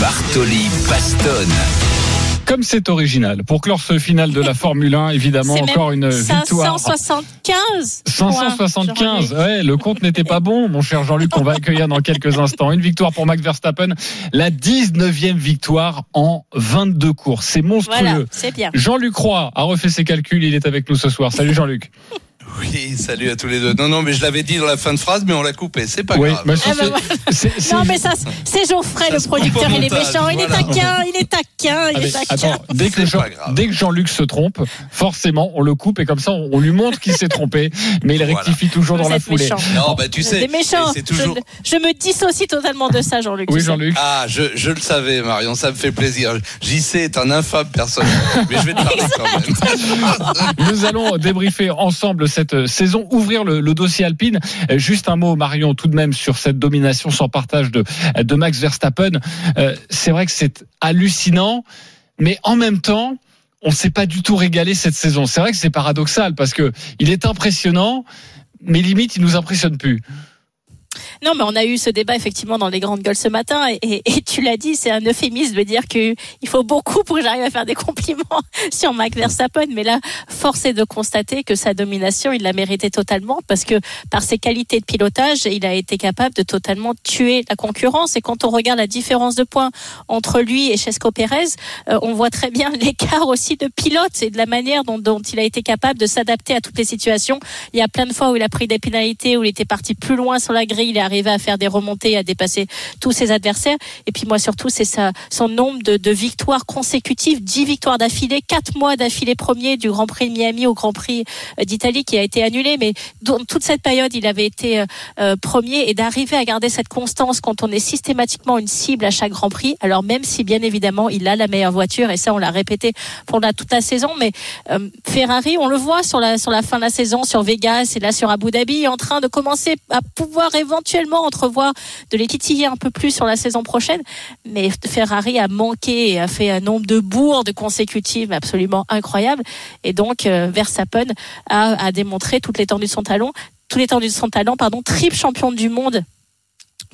Bartoli Bastonne. Comme c'est original. Pour clore ce final de la [laughs] Formule 1, évidemment, encore une victoire. 575. 575. Ouais, le compte n'était pas bon, mon cher Jean-Luc. On va accueillir dans quelques instants. Une victoire pour Max Verstappen. La 19e victoire en 22 courses. C'est monstrueux. Voilà, c'est bien. Jean-Luc Roy a refait ses calculs. Il est avec nous ce soir. Salut Jean-Luc. [laughs] Oui, salut à tous les deux. Non, non, mais je l'avais dit dans la fin de phrase, mais on l'a coupé. C'est pas Oui, grave. Ah bah c'est- voilà. c'est- c'est- Non, mais ça, c'est Geoffrey, Ça le producteur. Il est méchant, il est taquin, il est taquin, il Ah, est taquin. attends, dès que, C'est Jean, pas grave. dès que Jean-Luc se trompe, forcément, on le coupe et comme ça, on, lui montre qu'il s'est trompé, mais il Voilà. rectifie toujours Vous dans la foulée. méchant. Non, bah tu sais, c'est toujours. Je, je me dissocie totalement de ça, Jean-Luc. Oui. Jean-Luc. Ah, je, je le savais, Marion, ça me fait plaisir. JC est un infâme personne, mais je vais te parler quand même. [laughs] Nous allons débriefer ensemble cette euh, saison, ouvrir le, dossier alpine. Euh, Juste un mot, Marion, tout de même, sur cette domination sans partage de, de Max Verstappen. Euh, c'est vrai que c'est hallucinant, mais en même temps, on s'est pas du tout régalé cette saison. C'est vrai que c'est paradoxal parce que il est impressionnant, mais limite, il nous impressionne plus. Non, mais on a eu ce débat effectivement dans les grandes gueules ce matin, et, tu l'as dit, c'est un euphémisme de dire qu'il faut beaucoup pour que j'arrive à faire des compliments [laughs] sur Max Verstappen. Mais là, force est de constater que sa domination, il l'a mérité totalement parce que par ses qualités de pilotage, il a été capable de totalement tuer la concurrence. Et quand on regarde la différence de points entre lui et Chesco Pérez, euh, on voit très bien [laughs] l'écart aussi de pilote et de la manière dont, dont il a été capable de s'adapter à toutes les situations. Il y a plein de fois où il a pris des pénalités, où il était parti plus loin sur la grille, il est arrivé à faire des remontées, à dépasser tous ses adversaires. Et puis moi surtout, c'est sa, son nombre de, de victoires consécutives, 10 victoires d'affilée, 4 mois d'affilée premier du Grand Prix de Miami au Grand Prix euh, d'Italie qui a été annulé. Mais dans toute cette période, il avait été euh, euh, premier et d'arriver à garder cette constance quand on est systématiquement une cible à chaque Grand Prix. Alors même si bien évidemment il a la meilleure voiture et ça on l'a répété pendant toute la saison, mais euh, Ferrari, on le voit sur la sur la fin de la saison sur Vegas et là sur Abu Dhabi, en train de commencer à pouvoir éventuellement entrevoir de les titiller un peu plus sur la saison prochaine. Mais Ferrari a manqué et a fait un nombre de bourdes consécutives absolument incroyable. Et donc euh, Verstappen a, a démontré toute l'étendue de son talent, toute l'étendue de son talent, pardon, triple champion du monde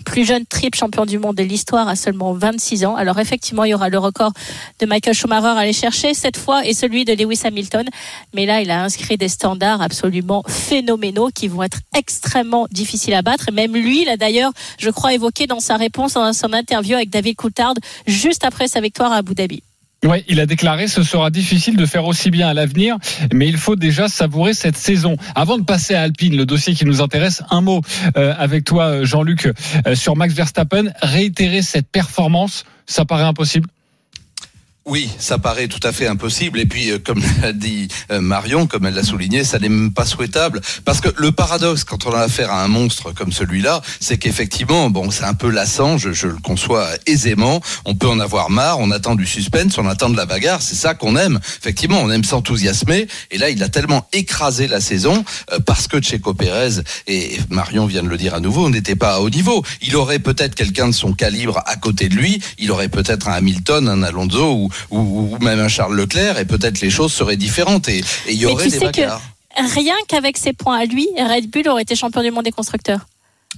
plus jeune triple champion du monde de l'histoire à seulement 26 ans. Alors effectivement, il y aura le record de Michael Schumacher à aller chercher cette fois et celui de Lewis Hamilton. Mais là, il a inscrit des standards absolument phénoménaux qui vont être extrêmement difficiles à battre. Et même lui, il a d'ailleurs, je crois, évoqué dans sa réponse dans son interview avec David Coulthard juste après sa victoire à Abu Dhabi. Ouais, il a déclaré ce sera difficile de faire aussi bien à l'avenir, mais il faut déjà savourer cette saison. Avant de passer à Alpine, le dossier qui nous intéresse, un mot euh, avec toi, Jean-Luc, euh, sur Max Verstappen. Réitérer cette performance, ça paraît impossible? Oui, ça paraît tout à fait impossible. Et puis, euh, comme [laughs] l'a dit euh, Marion, comme elle l'a souligné, ça n'est même pas souhaitable. Parce que le paradoxe, quand on a affaire à un monstre comme celui-là, c'est qu'effectivement, bon, c'est un peu lassant, je, je le conçois aisément. On peut en avoir marre, on attend du suspense, on attend de la bagarre. C'est ça qu'on aime. Effectivement, on aime s'enthousiasmer. Et là, il a tellement écrasé la saison euh, parce que Checo Pérez, et Marion vient de le dire à nouveau, n'était pas à haut niveau. Il aurait peut-être quelqu'un de son calibre à côté de lui. Il aurait peut-être un Hamilton, un Alonso ou ou, ou même un Charles Leclerc et peut-être les choses seraient différentes et il y Mais aurait tu des sais que rien qu'avec ses points à lui, Red Bull aurait été champion du monde des constructeurs.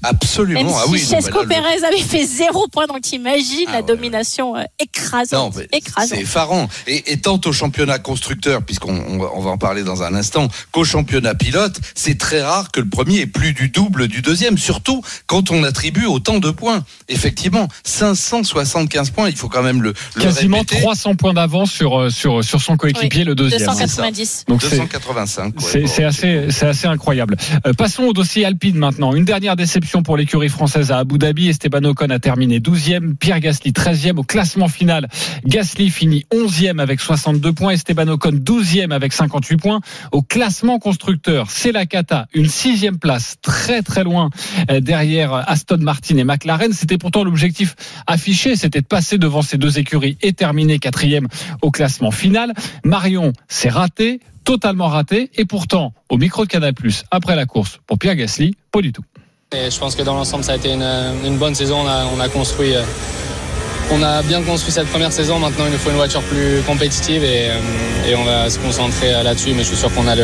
Absolument. Même ah si oui, non, mais Chesco le- Pérez avait fait zéro point, donc t'imagines Ah la ouais, domination euh, écrasante. c'est effarant. Et, et tant au championnat constructeur, puisqu'on on va, on va en parler dans un instant, qu'au championnat pilote, c'est très rare que le premier ait plus du double du deuxième, surtout quand on attribue autant de points. Effectivement, 575 points, il faut quand même le, le Quasiment répéter. 300 points d'avance sur, euh, sur, sur son coéquipier, Oui, le deuxième. 290. Donc c'est 285. ouais, C'est bon, assez, c'est assez incroyable. Euh, passons au dossier Alpine maintenant. Une dernière déception pour l'écurie française à Abu Dhabi. Esteban Ocon a terminé 12e, Pierre Gasly 13e au classement final. Gasly finit 11e avec 62 points, Esteban Ocon 12e avec 58 points. Au classement constructeur, c'est la cata, une sixième place, très très loin euh, derrière Aston Martin et McLaren. C'était pourtant l'objectif affiché, c'était de passer devant ces deux écuries et terminer quatrième au classement final. Marion, c'est raté totalement raté. Et pourtant, au micro de Canal+, après la course, pour Pierre Gasly, pas du tout. Et je pense que dans l'ensemble, ça a été une, une bonne saison. On a, on a construit, euh, on a bien construit cette première saison. Maintenant, il nous faut une voiture plus compétitive et, euh, et on va se concentrer euh, là-dessus. Mais je suis sûr qu'on a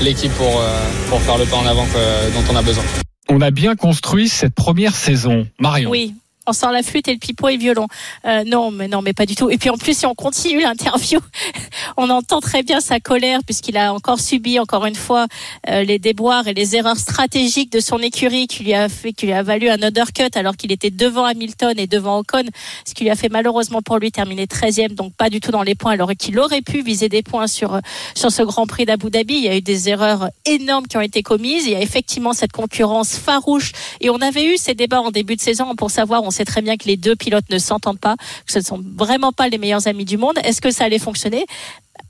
l'équipe pour, pour faire le pas en avant que- dont on a besoin. On a bien construit cette première saison. Marion. Oui. On sort la flûte et le pipeau et le violon. Euh, non, mais non, mais pas du tout. Et puis en plus, si on continue l'interview, [laughs] on entend très bien sa colère puisqu'il a encore subi, encore une fois, euh, les déboires et les erreurs stratégiques de son écurie qui lui a fait, qui lui a valu un undercut alors qu'il était devant Hamilton et devant Ocon, ce qui lui a fait malheureusement pour lui terminer 13e, donc pas du tout dans les points, alors qu'il aurait pu viser des points sur euh, sur ce Grand Prix d'Abu Dhabi. Il y a eu des erreurs énormes qui ont été commises. Il y a effectivement cette concurrence farouche et on avait eu ces débats en début de saison pour savoir, sait très bien que les deux pilotes ne s'entendent pas, que ce ne sont vraiment pas les meilleurs amis du monde. Est-ce que ça allait fonctionner?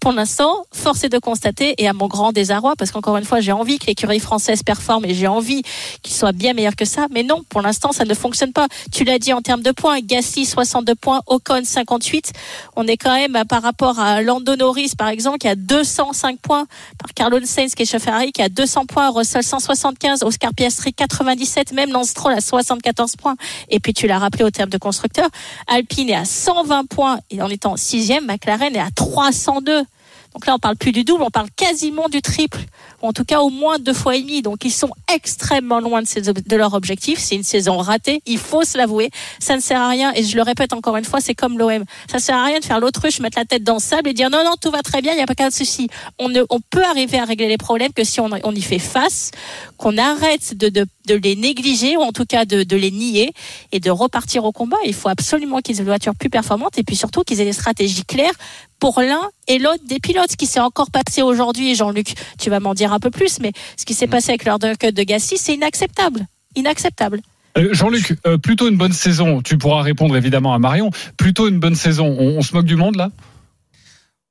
Pour l'instant, force est de constater, et à mon grand désarroi, parce qu'encore une fois, j'ai envie que l'écurie française performe et j'ai envie qu'il soit bien meilleur que ça, mais non, pour l'instant, ça ne fonctionne pas. Tu l'as dit en termes de points, Gasly 62 points, Ocon 58. On est quand même par rapport à Lando Norris, par exemple, qui a 205 points, par Carlos Sainz, qui est chef Ferrari, qui a 200 points, Russell 175, Oscar Piastri 97, même Lance Stroll à 74 points. Et puis tu l'as rappelé au terme de constructeur, Alpine est à 120 points et en étant sixième, McLaren est à 302. Donc là, on parle plus du double, on parle quasiment du triple, en tout cas au moins deux fois et demi. Donc ils sont extrêmement loin de, de leur objectif. C'est une saison ratée, il faut se l'avouer. Ça ne sert à rien, et je le répète encore une fois, c'est comme l'OM. Ça ne sert à rien de faire l'autruche, mettre la tête dans le sable et dire non, non, tout va très bien, il n'y a pas qu'un souci. On, on peut arriver à régler les problèmes que si on, y fait face, qu'on arrête de, de, de les négliger, ou en tout cas de, de les nier, et de repartir au combat. Il faut absolument qu'ils aient une voiture plus performante, et puis surtout qu'ils aient des stratégies claires pour l'un et l'autre des pilotes. Ce qui s'est encore passé aujourd'hui, Jean-Luc, tu vas m'en dire un peu plus, mais ce qui s'est passé avec leur cut de Gassi, c'est inacceptable. Inacceptable. Euh, Jean-Luc, euh, plutôt une bonne saison. Tu pourras répondre évidemment à Marion. Plutôt une bonne saison. On, on se moque du monde là?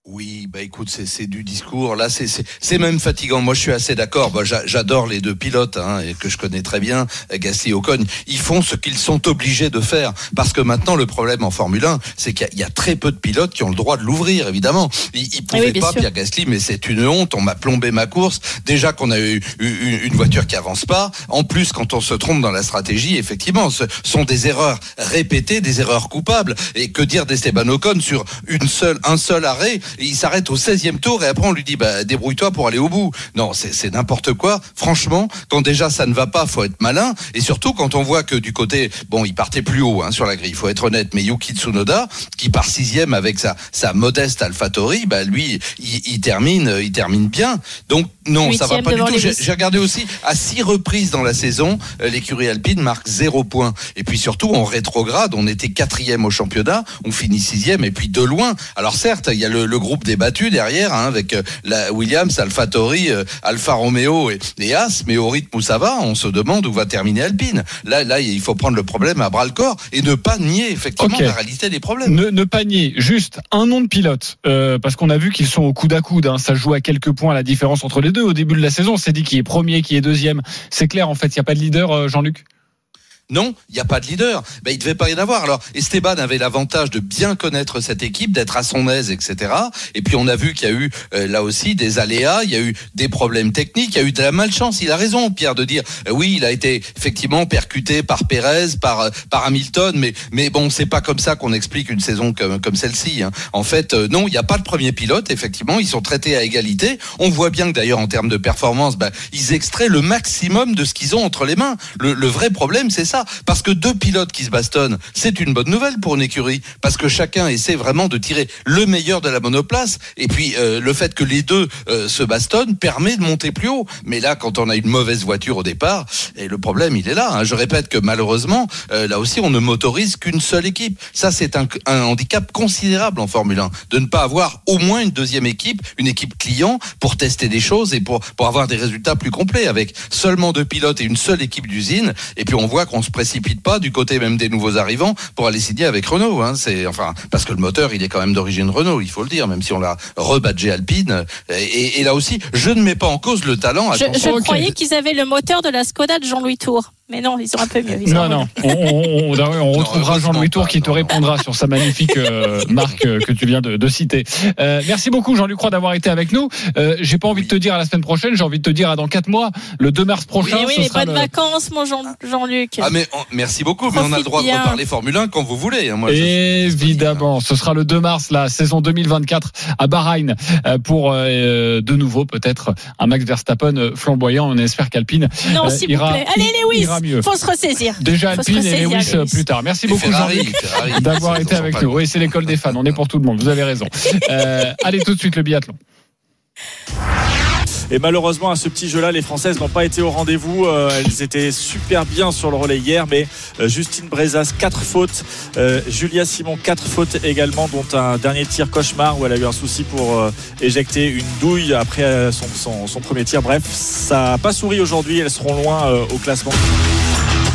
Oui, bah écoute, c'est du discours. Là, c'est même fatigant. Moi, je suis assez d'accord. Bah, j'a- J'adore les deux pilotes hein, et que je connais très bien, euh, Gasly et Ocon. Ils font ce qu'ils sont obligés de faire parce que maintenant, le problème en Formule 1, c'est qu'il y, a- il y a très peu de pilotes qui ont le droit de l'ouvrir. Évidemment, ils, ils pouvaient oui, bien pas, sûr. Pierre Gasly, mais c'est une honte. On m'a plombé ma course. Déjà qu'on a eu, eu- une voiture qui avance pas. En plus, quand on se trompe dans la stratégie, effectivement, ce sont des erreurs répétées, des erreurs coupables. Et que dire d'Esteban Ocon sur une seule, un seul arrêt? Il s'arrête au 16e tour et après on lui dit bah, débrouille-toi pour aller au bout. Non, c'est c'est n'importe quoi. Franchement, quand déjà ça ne va pas, faut être malin. Et surtout quand on voit que du côté, bon, il partait plus haut hein, sur la grille. Faut être honnête. Mais Yuki Tsunoda, qui part sixième avec sa, sa modeste AlphaTauri, bah lui, il, il termine, il termine bien. Donc non, ça va pas du tout. J'ai regardé aussi à six reprises dans la saison, euh, l'écurie alpine marque zéro point. Et puis surtout, on rétrograde. On était quatrième au championnat, on finit sixième et puis de loin. Alors certes, il y a le, le groupe débattu derrière, hein, avec euh, la Williams, AlphaTauri, euh, Alfa Romeo et, et As. Mais au rythme où ça va, on se demande où va terminer Alpine. Là, là, il faut prendre le problème à bras le corps et ne pas nier effectivement la réalité des problèmes. ne, ne pas nier juste un nom de pilote, euh, parce qu'on a vu qu'ils sont au coude à coude. hein. ça joue à quelques points la différence entre les deux. Au début de la saison, on s'est dit qui est premier, qui est deuxième. C'est clair, en fait, il n'y a pas de leader, euh, Jean-Luc? Non, il n'y a pas de leader. Ben, il devait pas y en avoir. Alors, Esteban avait l'avantage de bien connaître cette équipe, d'être à son aise, etc. Et puis, on a vu qu'il y a eu euh, là aussi des aléas, il y a eu des problèmes techniques, il y a eu de la malchance. Il a raison, Pierre, de dire euh, oui, il a été effectivement percuté par Pérez, par euh, par Hamilton, mais mais bon, c'est pas comme ça qu'on explique une saison comme celle-ci. hein. En fait, non, il n'y a pas de premier pilote. Effectivement, ils sont traités à égalité. On voit bien que d'ailleurs en termes de performance, ben, ils extraient le maximum de ce qu'ils ont entre les mains. Le vrai problème, c'est ça, parce que deux pilotes qui se bastonnent, c'est une bonne nouvelle pour une écurie, parce que chacun essaie vraiment de tirer le meilleur de la monoplace. Et puis euh, le fait que les deux euh, se bastonnent permet de monter plus haut. Mais là, quand on a une mauvaise voiture au départ, et le problème, il est là. hein. Je répète que malheureusement, euh, là aussi, on ne motorise qu'une seule équipe. Ça, c'est un, handicap considérable en Formule 1, de ne pas avoir au moins une deuxième équipe, une équipe client, pour tester des choses et pour, pour avoir des résultats plus complets, avec seulement deux pilotes et une seule équipe d'usine. Et puis on voit qu'on se précipite pas du côté même des nouveaux arrivants pour aller signer avec Renault. Hein. C'est enfin parce que le moteur, il est quand même d'origine Renault, il faut le dire, même si on l'a rebadgé Alpine. Et, là aussi, je ne mets pas en cause le talent. Je, je croyais qu'ils avaient le moteur de la Skoda de Jean-Louis Tour. Mais non, ils sont un peu mieux. Non, non. On, on- on- on retrouvera [laughs] Jean-Louis Tour qui te répondra sur sa magnifique euh, [laughs] marque euh, que tu viens de, de citer. Euh, merci beaucoup, Jean-Luc Croix, d'avoir été avec nous. Euh, j'ai pas envie de te dire à la semaine prochaine, j'ai envie de te dire à dans quatre mois, le 2 mars prochain. Mais oui, ce mais sera pas de le- vacances, mon Jean- Jean-Luc. Ah mais on- merci beaucoup, mais on a le droit de bien. reparler Formule 1 quand vous voulez. hein. Moi, je Évidemment, ce sera le 2 mars, la saison 2024 à Bahreïn euh, pour euh, de nouveau peut-être un Max Verstappen flamboyant. On espère qu'Alpine Non, euh, s'il vous plaît. Allez, Lewis, ira mieux. faut se ressaisir. Déjà Alpine et Lewis euh, Lewis. plus tard. Merci beaucoup Jean-Luc d'avoir été avec nous. Oui, c'est l'école des fans. On est pour tout le monde. Vous avez raison. Euh, allez tout de suite le biathlon. Et malheureusement, à ce petit jeu-là, les Françaises n'ont pas été au rendez-vous. Euh, elles étaient super bien sur le relais hier, mais euh, Justine Brezas, 4 fautes. Euh, Julia Simon, 4 fautes également, dont un dernier tir cauchemar où elle a eu un souci pour éjecter une douille après son, premier tir. Bref, ça n'a pas souri aujourd'hui. Elles seront loin au classement.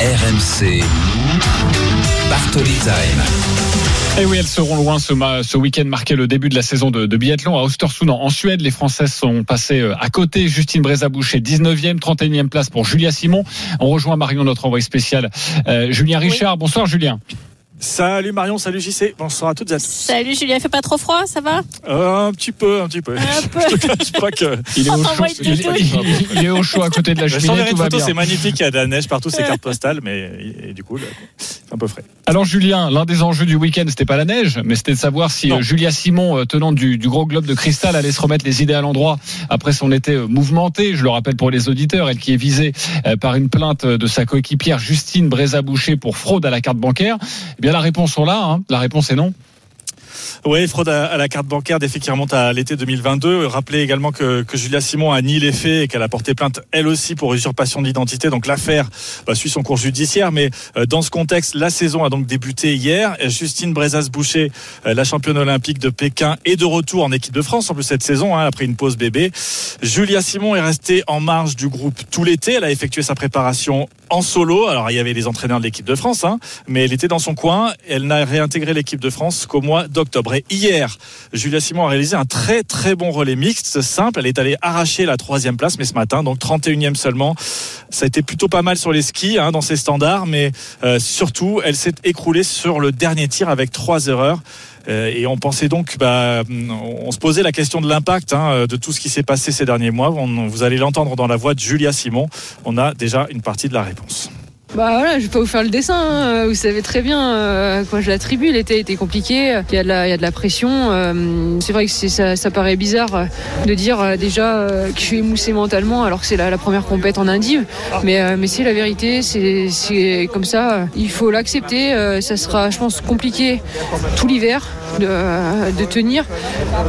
RMC. Bartoli Time. Et oui, elles seront loin ce, week-end marqué le début de la saison de, de biathlon à Östersund en Suède. Les Françaises sont passées euh, à côté. Justine Brézaboucher, 19e, 31e place pour Julia Simon. On rejoint Marion, notre envoyé spécial, euh, Julien Richard. Bonsoir Julien. Salut Marion, salut JC. Bonsoir à toutes et à tous. Salut Julien, fait pas trop froid, ça va? Euh, un petit peu, un petit peu. Un [laughs] peu. Je te cache pas que. Il est, au chaud, il, il- il est au chaud à côté de la cheminée, tout va bien. c'est magnifique. Il y a de la neige partout, c'est carte postale, mais et du coup, c'est un peu frais. Alors Julien, l'un des enjeux du week-end, c'était pas la neige, mais c'était de savoir si Non. euh, Julia Simon, euh, tenante du, du gros globe de cristal, allait se remettre les idées à l'endroit après son été mouvementé. Je le rappelle pour les auditeurs, elle qui est visée par une plainte de sa coéquipière Justine Brézaboucher pour fraude à la carte bancaire. Eh bien la réponse sont là, hein. la réponse est non. Oui, fraude à, la carte bancaire, des faits qui remontent à l'été 2022. Rappelez également que, que Julia Simon a nié les faits et qu'elle a porté plainte elle aussi pour usurpation d'identité. Donc l'affaire bah, suit son cours judiciaire. Mais euh, dans ce contexte, la saison a donc débuté hier. Justine Brezas-Boucher, euh, la championne olympique de Pékin, est de retour en équipe de France en plus cette saison, hein, après une pause bébé. Julia Simon est restée en marge du groupe tout l'été. Elle a effectué sa préparation en solo. Alors il y avait les entraîneurs de l'équipe de France, hein, mais elle était dans son coin. Elle n'a réintégré l'équipe de France qu'au mois d'octobre. Et hier, Julia Simon a réalisé un très très bon relais mixte, simple. Elle est allée arracher la troisième place, mais ce matin, donc 31e seulement. Ça a été plutôt pas mal sur les skis, hein, dans ses standards, mais euh, surtout, elle s'est écroulée sur le dernier tir avec trois erreurs. Euh, et on pensait donc, bah, on se posait la question de l'impact hein, de tout ce qui s'est passé ces derniers mois. Vous allez l'entendre dans la voix de Julia Simon. On a déjà une partie de la réponse. Bah voilà, je vais pas vous faire le dessin. hein. Vous savez très bien euh, quoi je l'attribue. L'été été compliqué. Il y a de la, il y a de la pression. Euh, c'est vrai que ça, ça paraît bizarre euh, de dire euh, déjà euh, que je suis émoussé mentalement alors que c'est la, la première compète en indive. Mais, euh, mais c'est la vérité. C'est comme ça. Il faut l'accepter. Ça sera, je pense, compliqué tout l'hiver de, euh, de tenir.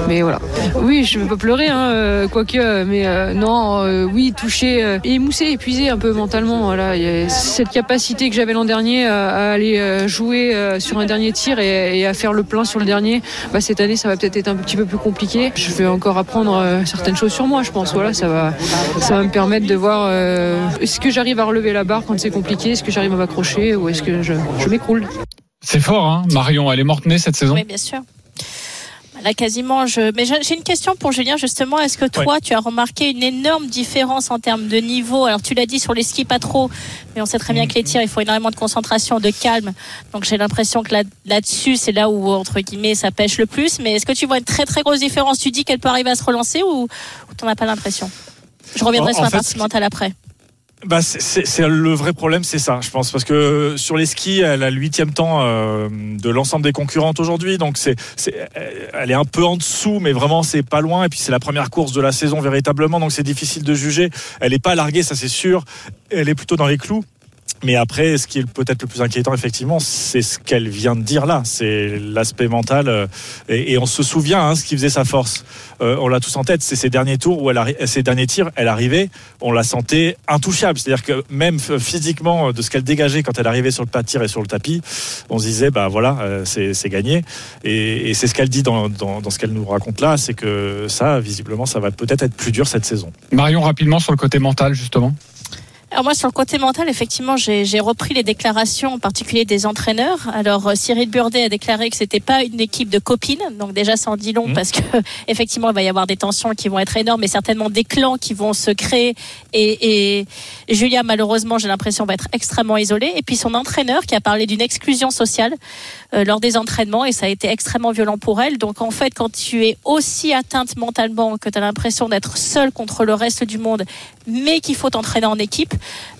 Mais voilà. Oui, je vais pas pleurer, hein, euh, quoique. Mais euh, non, euh, oui, touché, euh, émoussé, épuisé un peu mentalement. Voilà, cette capacité que j'avais l'an dernier à, aller euh, jouer euh, sur un dernier tir et, et à faire le plein sur le dernier. Bah, cette année, ça va peut-être être un petit peu plus compliqué. Je vais encore apprendre euh, certaines choses sur moi, je pense. Voilà, ça va, ça va me permettre de voir euh, est-ce que j'arrive à relever la barre quand c'est compliqué, est-ce que j'arrive à m'accrocher? Ou est-ce que je, je m'écroule? C'est fort, hein Marion, elle est morte née cette saison. Oui, bien sûr. Là, quasiment, je. Mais j'ai une question pour Julien, justement. Est-ce que toi, tu as remarqué une énorme différence en termes de niveau? Alors, tu l'as dit sur les skis, pas trop, mais on sait très bien que les tirs, il faut énormément de concentration, de calme. Donc, j'ai l'impression que là- là-dessus, c'est là où, entre guillemets, ça pêche le plus. Mais est-ce que tu vois une très, très grosse différence? Tu dis qu'elle peut arriver à se relancer ou, ou t'en as pas l'impression? Je reviendrai En- sur la partie mentale après. Bah, c'est- le vrai problème, c'est ça, je pense, parce que sur les skis, elle a le huitième temps euh, de l'ensemble des concurrentes aujourd'hui, donc c'est, c'est- elle est un peu en dessous, mais vraiment c'est pas loin. Et puis c'est la première course de la saison véritablement, donc c'est difficile de juger. Elle est pas larguée, ça c'est sûr. Elle est plutôt dans les clous. Mais après, ce qui est peut-être le plus inquiétant, effectivement, c'est ce qu'elle vient de dire là. C'est l'aspect mental. euh, Et, on se souvient hein, ce qui faisait sa force. Euh, on l'a tous en tête. C'est ces derniers tours où elle ces derniers tirs, elle arrivait, on la sentait intouchable. C'est-à-dire que même f- physiquement, de ce qu'elle dégageait quand elle arrivait sur le pas de tir et sur le tapis, on se disait, bah voilà, euh, c'est gagné. Et, c'est ce qu'elle dit dans, dans ce qu'elle nous raconte là, c'est que ça, visiblement, ça va peut-être être plus dur cette saison. Marion, rapidement sur le côté mental, justement. Alors moi sur le côté mental, effectivement, j'ai j'ai repris les déclarations, en particulier des entraîneurs. Alors euh, Cyril Burdet a déclaré que c'était pas une équipe de copines, donc déjà ça en dit long Mhm. parce que [laughs] effectivement il va y avoir des tensions qui vont être énormes, et certainement des clans qui vont se créer. Et, et Julia malheureusement, j'ai l'impression va être extrêmement isolée. Et puis son entraîneur qui a parlé d'une exclusion sociale euh, lors des entraînements et ça a été extrêmement violent pour elle. Donc en fait, quand tu es aussi atteinte mentalement que tu as l'impression d'être seule contre le reste du monde, mais qu'il faut t'entraîner en équipe,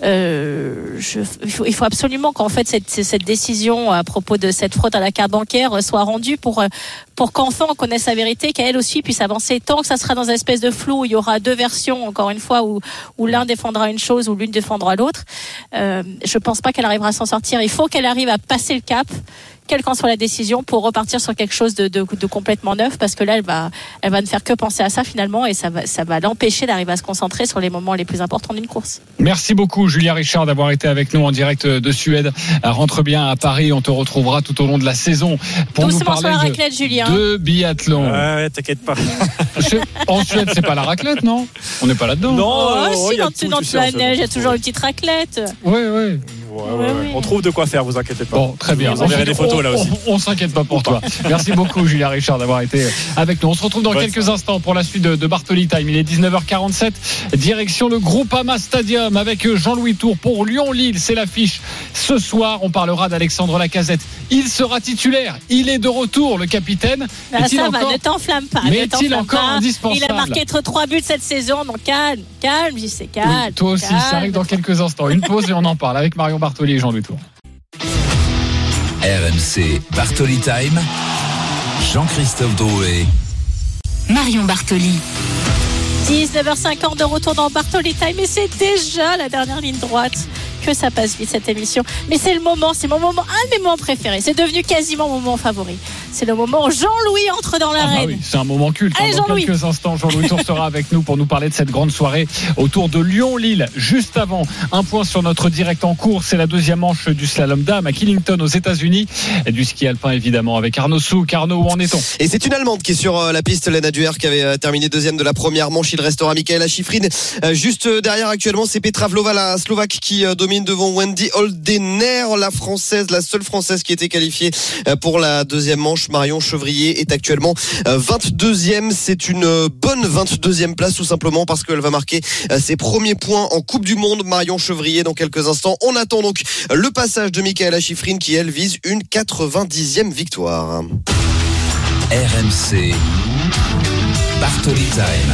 euh, je- il, faut, absolument qu'en fait cette, cette décision à propos de cette fraude à la carte bancaire soit rendue pour euh, pour qu'enfin on connaisse la vérité, qu'elle aussi puisse avancer. Tant que ça sera dans une espèce de flou, il y aura deux versions, encore une fois, où, où l'un défendra une chose ou l'une défendra l'autre. Euh, je pense pas qu'elle arrivera à s'en sortir. Il faut qu'elle arrive à passer le cap quelle qu'en soit la décision, pour repartir sur quelque chose de, de, de complètement neuf, parce que là, elle va, elle va ne faire que penser à ça finalement, et ça va, ça va l'empêcher d'arriver à se concentrer sur les moments les plus importants d'une course. Merci beaucoup, Julia Richard, d'avoir été avec nous en direct de Suède. Rentre bien à Paris. On te retrouvera tout au long de la saison pour nous Doucement sur la parler raclette, Julien. de, de biathlon. Ouais, t'inquiète pas. [laughs] En Suède, c'est pas la raclette, non? On n'est pas là-dedans. Non, Oh, oh, si, dans, tout, dans tu sais, la neige, il y a toujours une petite raclette. Oui, oui. Ouais, ouais, ouais. On trouve de quoi faire, vous inquiétez pas. Bon, très bien. Vous enverrez des photos là aussi. On, on s'inquiète pas pour toi. Merci beaucoup, Julia Richard, d'avoir été avec nous. On se retrouve dans quelques instants pour la suite de, de Bartoli Time. Il est 19h47. Direction le Groupama Stadium avec Jean-Louis Tour pour Lyon-Lille. C'est l'affiche. Ce soir, on parlera d'Alexandre Lacazette. Il sera titulaire. Il est de retour, le capitaine. Ah, Est-il ça va, encore- ne t'enflamme pas. Mais est-il encore pas. indispensable Il a marqué trop trois buts cette saison, donc calme, calme, j'y sais, calme. Oui, toi aussi, calme. ça arrive dans quelques instants. Une pause et on en parle avec Marion Bartoli et Jean-Louis Tour. RMC Bartoli Time. Jean-Christophe Drouet. Marion Bartoli. 19h50 de retour dans Bartoli Time et c'est déjà la dernière ligne droite. Que ça passe vite cette émission. Mais c'est le moment, c'est mon moment, un de mes moments préférés. C'est devenu quasiment mon moment favori. C'est le moment où Jean-Louis entre dans Ah bah oui, c'est un moment culte. hein. Allez, Dans quelques instants, Jean-Louis Tour sera avec nous pour nous parler de cette grande soirée autour de Lyon-Lille. Juste avant, un point sur notre direct en cours, c'est la deuxième manche du slalom dame à Killington aux États-Unis et du ski alpin évidemment avec Arnaud Souk. Arnaud, où en est-on? Et c'est une Allemande qui est sur euh, la piste, Lena Duer, qui avait euh, terminé deuxième de la première manche. Il restera Michaela Schifrin. Euh, Juste derrière actuellement, c'est Petra Vlova, la Slovaque, qui euh, devant Wendy Holdener, la Française, la seule Française qui était qualifiée euh, pour la deuxième manche. Marion Chevrier est actuellement euh, 22e. C'est une euh, bonne 22e place tout simplement parce qu'elle va marquer euh, ses premiers points en Coupe du Monde. Marion Chevrier dans quelques instants. On attend donc le passage de Michaela Schifrin qui, elle, vise une 90e victoire. RMC Bartoli Time.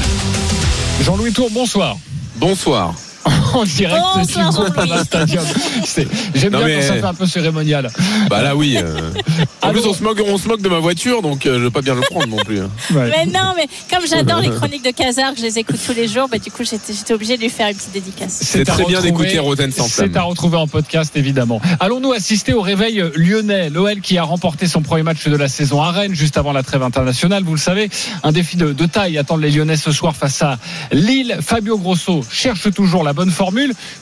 Jean-Louis Tour, bonsoir. Bonsoir. En direct Bonsoir, du Groupama Jean-Louis. Stadium. C'est- J'aime bien mais- quand ça fait un peu cérémonial. Bah là oui. euh. En plus on se moque, on se moque de ma voiture, donc euh, je veux pas bien le prendre non plus. hein. [laughs] Ouais. Mais non, mais comme j'adore les chroniques de Casar, que je les écoute tous les jours, bah, du coup j'étais obligée de lui faire une petite dédicace. C'est très bien d'écouter Roten sans. C'est à retrouver en podcast, évidemment. Allons-nous assister au réveil lyonnais? L'OL qui a remporté son premier match de la saison à Rennes, juste avant la trêve internationale. Vous le savez, un défi de, de taille attend les Lyonnais ce soir face à Lille. Fabio Grosso cherche toujours la bonne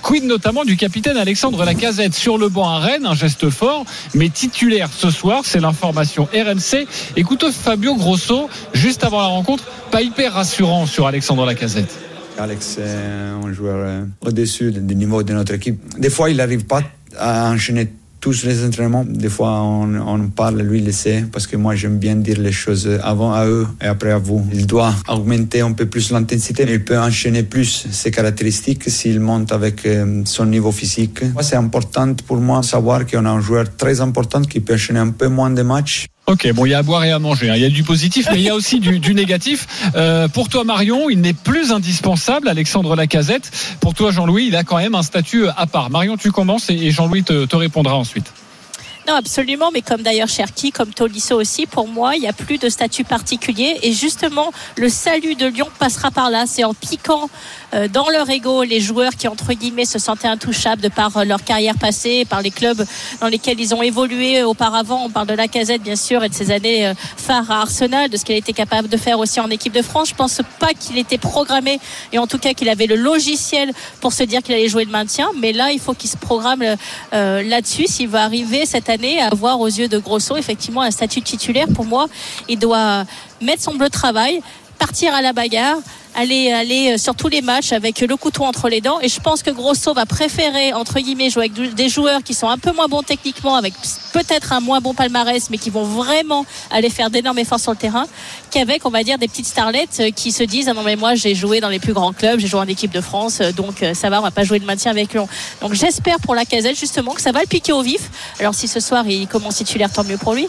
Quid notamment du capitaine Alexandre Lacazette? Sur le banc à Rennes, un geste fort, mais titulaire ce soir, c'est l'information RMC. Écoutez Fabio Grosso, juste avant la rencontre, pas hyper rassurant sur Alexandre Lacazette. Alex est un joueur euh, au-dessus du niveau de notre équipe. Des fois, il n'arrive pas à enchaîner tous les entraînements. Des fois, on, on parle, lui, le sait, parce que moi, j'aime bien dire les choses avant à eux et après à vous. Il doit augmenter un peu plus l'intensité, il peut enchaîner plus ses caractéristiques s'il monte avec euh, son niveau physique. C'est important pour moi de savoir qu'on a un joueur très important qui peut enchaîner un peu moins de matchs. Ok, bon, il y a à boire et à manger. hein. Il y a du positif, mais il y a aussi du, du négatif. Euh, pour toi, Marion, il n'est plus indispensable, Alexandre Lacazette. Pour toi, Jean-Louis, il a quand même un statut à part. Marion, tu commences et et Jean-Louis te, te répondra ensuite. Non, absolument, mais comme d'ailleurs Cherki, comme Tolisso aussi, pour moi, il n'y a plus de statut particulier. Et justement, le salut de Lyon passera par là. C'est en piquant euh, dans leur ego les joueurs qui, entre guillemets, se sentaient intouchables de par euh, leur carrière passée, par les clubs dans lesquels ils ont évolué auparavant. On parle de la casette, bien sûr, et de ses années euh, phares à Arsenal, de ce qu'il était capable de faire aussi en équipe de France. Je pense pas qu'il était programmé, et en tout cas qu'il avait le logiciel pour se dire qu'il allait jouer le maintien. Mais là, il faut qu'il se programme euh, là-dessus s'il va arriver cette année à avoir aux yeux de Grosso effectivement un statut titulaire. Pour moi, il doit mettre son bleu de travail, partir à la bagarre. Aller, aller sur tous les matchs avec le couteau entre les dents. Et je pense que Grosso va préférer entre guillemets jouer avec des joueurs qui sont un peu moins bons techniquement avec peut-être un moins bon palmarès mais qui vont vraiment aller faire d'énormes efforts sur le terrain qu'avec on va dire des petites starlettes euh, qui se disent ah non mais moi j'ai joué dans les plus grands clubs j'ai joué en équipe de France euh, donc euh, ça va on va pas jouer le maintien avec Lyon. Donc j'espère pour la casette justement que ça va le piquer au vif. Alors si ce soir il commence titulaire tant mieux pour lui.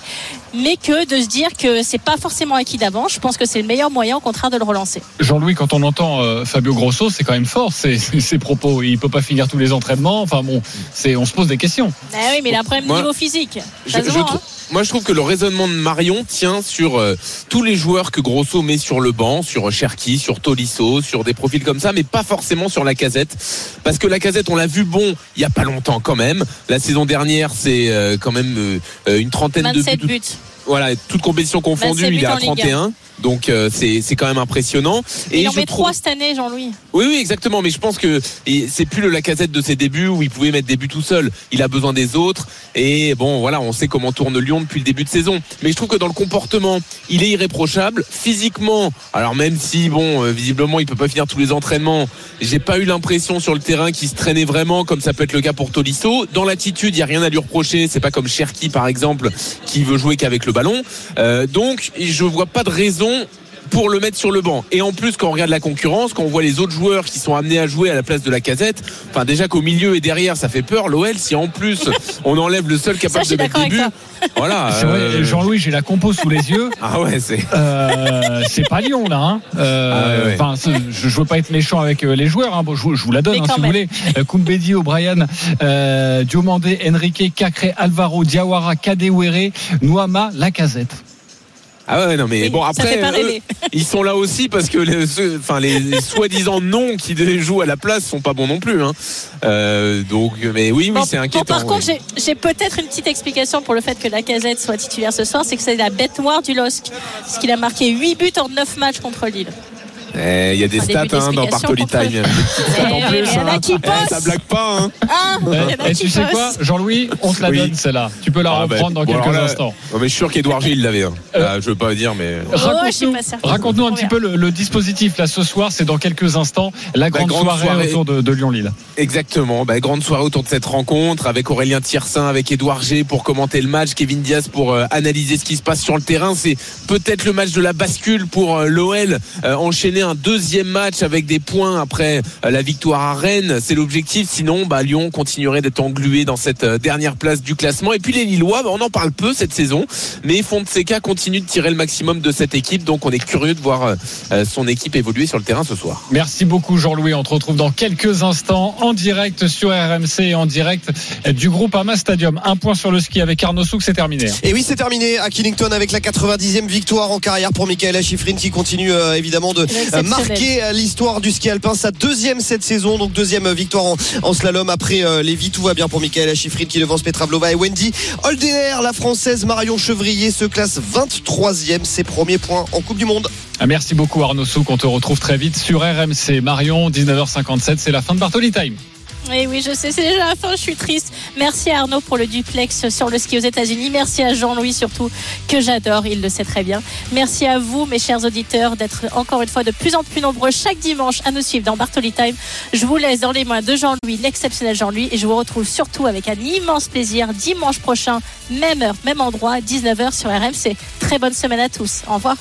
Mais que de se dire que c'est pas forcément acquis d'avance je pense que c'est le meilleur moyen au contraire de le relancer. Jean-Louis, quand on entend euh, Fabio Grosso, c'est quand même fort ces, ces [laughs] propos. Il peut pas finir tous les entraînements. Enfin bon, c'est, on se pose des questions. Ah oui mais il a un problème Moi, niveau physique Je- voit, hein. Moi, je trouve que le raisonnement de Marion tient sur euh, tous les joueurs que Grosso met sur le banc, sur Cherki, sur Tolisso, sur des profils comme ça, mais pas forcément sur la casette. Parce que la casette, on l'a vu bon il y a pas longtemps quand même. La saison dernière, c'est euh, quand même euh, une trentaine de 27 buts. buts Voilà, toute compétition confondue, 27 il est à buts en Ligue 31. Donc euh, c'est quand même impressionnant. il en met trouve- trois cette année Jean-Louis oui, oui, exactement. Mais je pense que c'est plus le Lacazette de ses débuts où il pouvait mettre des buts tout seul. Il a besoin des autres. Et bon, voilà, on sait comment tourne Lyon depuis le début de saison. Mais je trouve que dans le comportement, il est irréprochable. Physiquement, alors même si bon, euh, visiblement, il peut pas finir tous les entraînements. J'ai pas eu l'impression sur le terrain qu'il se traînait vraiment, comme ça peut être le cas pour Tolisso. Dans l'attitude, il y a rien à lui reprocher. C'est pas comme Cherki par exemple, qui veut jouer qu'avec le ballon. Euh, donc, je vois pas de raison pour le mettre sur le banc. Et en plus, quand on regarde la concurrence, quand on voit les autres joueurs qui sont amenés à jouer à la place de la casette, enfin déjà qu'au milieu et derrière, ça fait peur. L'OL, si en plus [laughs] on enlève le seul capable Ça, de mettre des buts, voilà. [laughs] Euh, Jean-Louis, j'ai la compo sous les yeux. [laughs] Ah ouais, c'est. Euh, c'est pas Lyon là. Hein. Euh, Ah ouais, ouais. je, je veux pas être méchant avec les joueurs. Hein. Bon, je, vous- je vous la donne hein, si vous voulez. Koumbedi, O'Brien, euh, Diomandé, Enrique, Cacré, Alvaro, Diawara, Kadewere, Nouama, Lacazette. Ah ouais, non, mais Oui, bon, après, eux, ils sont là aussi parce que les, ceux- enfin, les, les soi-disant noms qui [laughs] jouent à la place sont pas bons non plus. Hein. Euh, donc, mais oui, oui, Bon, c'est bon, inquiétant. par contre, oui. j'ai peut-être une petite explication pour le fait que la casette soit titulaire ce soir, c'est que c'est la bête noire du LOSC. Parce qu'il a marqué 8 buts en 9 matchs contre Lille. Eh, Il y a des stats hein, dans Bartoli Time. Il y Eh en a qui Eh, ça blague pas. Hein. Ah, Et qui tu sais quoi, Jean-Louis, on te la donne celle-là. Tu peux la Ah, reprendre dans bon, quelques instants. non, mais je suis sûr qu'Edouard Gilles l'avait. hein. Euh, Là, je veux pas dire, mais. Oh, Raconte-nous un petit peu le, dispositif là ce soir. C'est dans quelques instants la grande, soirée, soirée. autour de, Lyon-Lille. Exactement. Bah, grande soirée autour de cette rencontre avec Aurélien Tiersin, avec Édouard G pour commenter le match, Kevin Diaz pour euh, analyser ce qui se passe sur le terrain. C'est peut-être le match de la bascule pour euh, l'OL. Euh, enchaîner un deuxième match avec des points après euh, la victoire à Rennes, c'est l'objectif. Sinon, bah, Lyon continuerait d'être englué dans cette euh, dernière place du classement. Et puis les Lillois, bah, on en parle peu cette saison, mais Fonseca continue de tirer le maximum de cette équipe. Donc on est curieux de voir euh, son équipe évoluer sur le terrain ce soir. Merci beaucoup Jean-Louis. On te retrouve dans quelques instants en direct sur RMC et en direct du groupe Ama Stadium. Un point sur le ski avec Arnaud Souk, c'est terminé. Et oui, c'est terminé à Killington avec la 90e victoire en carrière pour Michaela Schifrin qui continue euh, évidemment de euh, marquer euh, l'histoire du ski alpin. Sa deuxième cette saison, donc deuxième euh, victoire en, en slalom après euh, Lévy. Tout va bien pour Michaela Schifrin qui devance Petra Vlova et Wendy Holdener. La française Marion Chevrier se classe 23e, ses premiers points en Coupe du Monde. Ah, Merci beaucoup Arnaud Souk. On te retrouve très vite sur RMC. Marion, 19h57, c'est la fin de Bartoli Time. Oui, oui, je sais, c'est déjà la fin, je suis triste. Merci à Arnaud pour le duplex sur le ski aux États-Unis. Merci à Jean-Louis surtout, que j'adore, il le sait très bien. Merci à vous, mes chers auditeurs, d'être encore une fois de plus en plus nombreux chaque dimanche à nous suivre dans Bartoli Time. Je vous laisse dans les mains de Jean-Louis, l'exceptionnel Jean-Louis, et je vous retrouve surtout avec un immense plaisir dimanche prochain, même heure, même endroit, 19h sur RMC. Très bonne semaine à tous. Au revoir.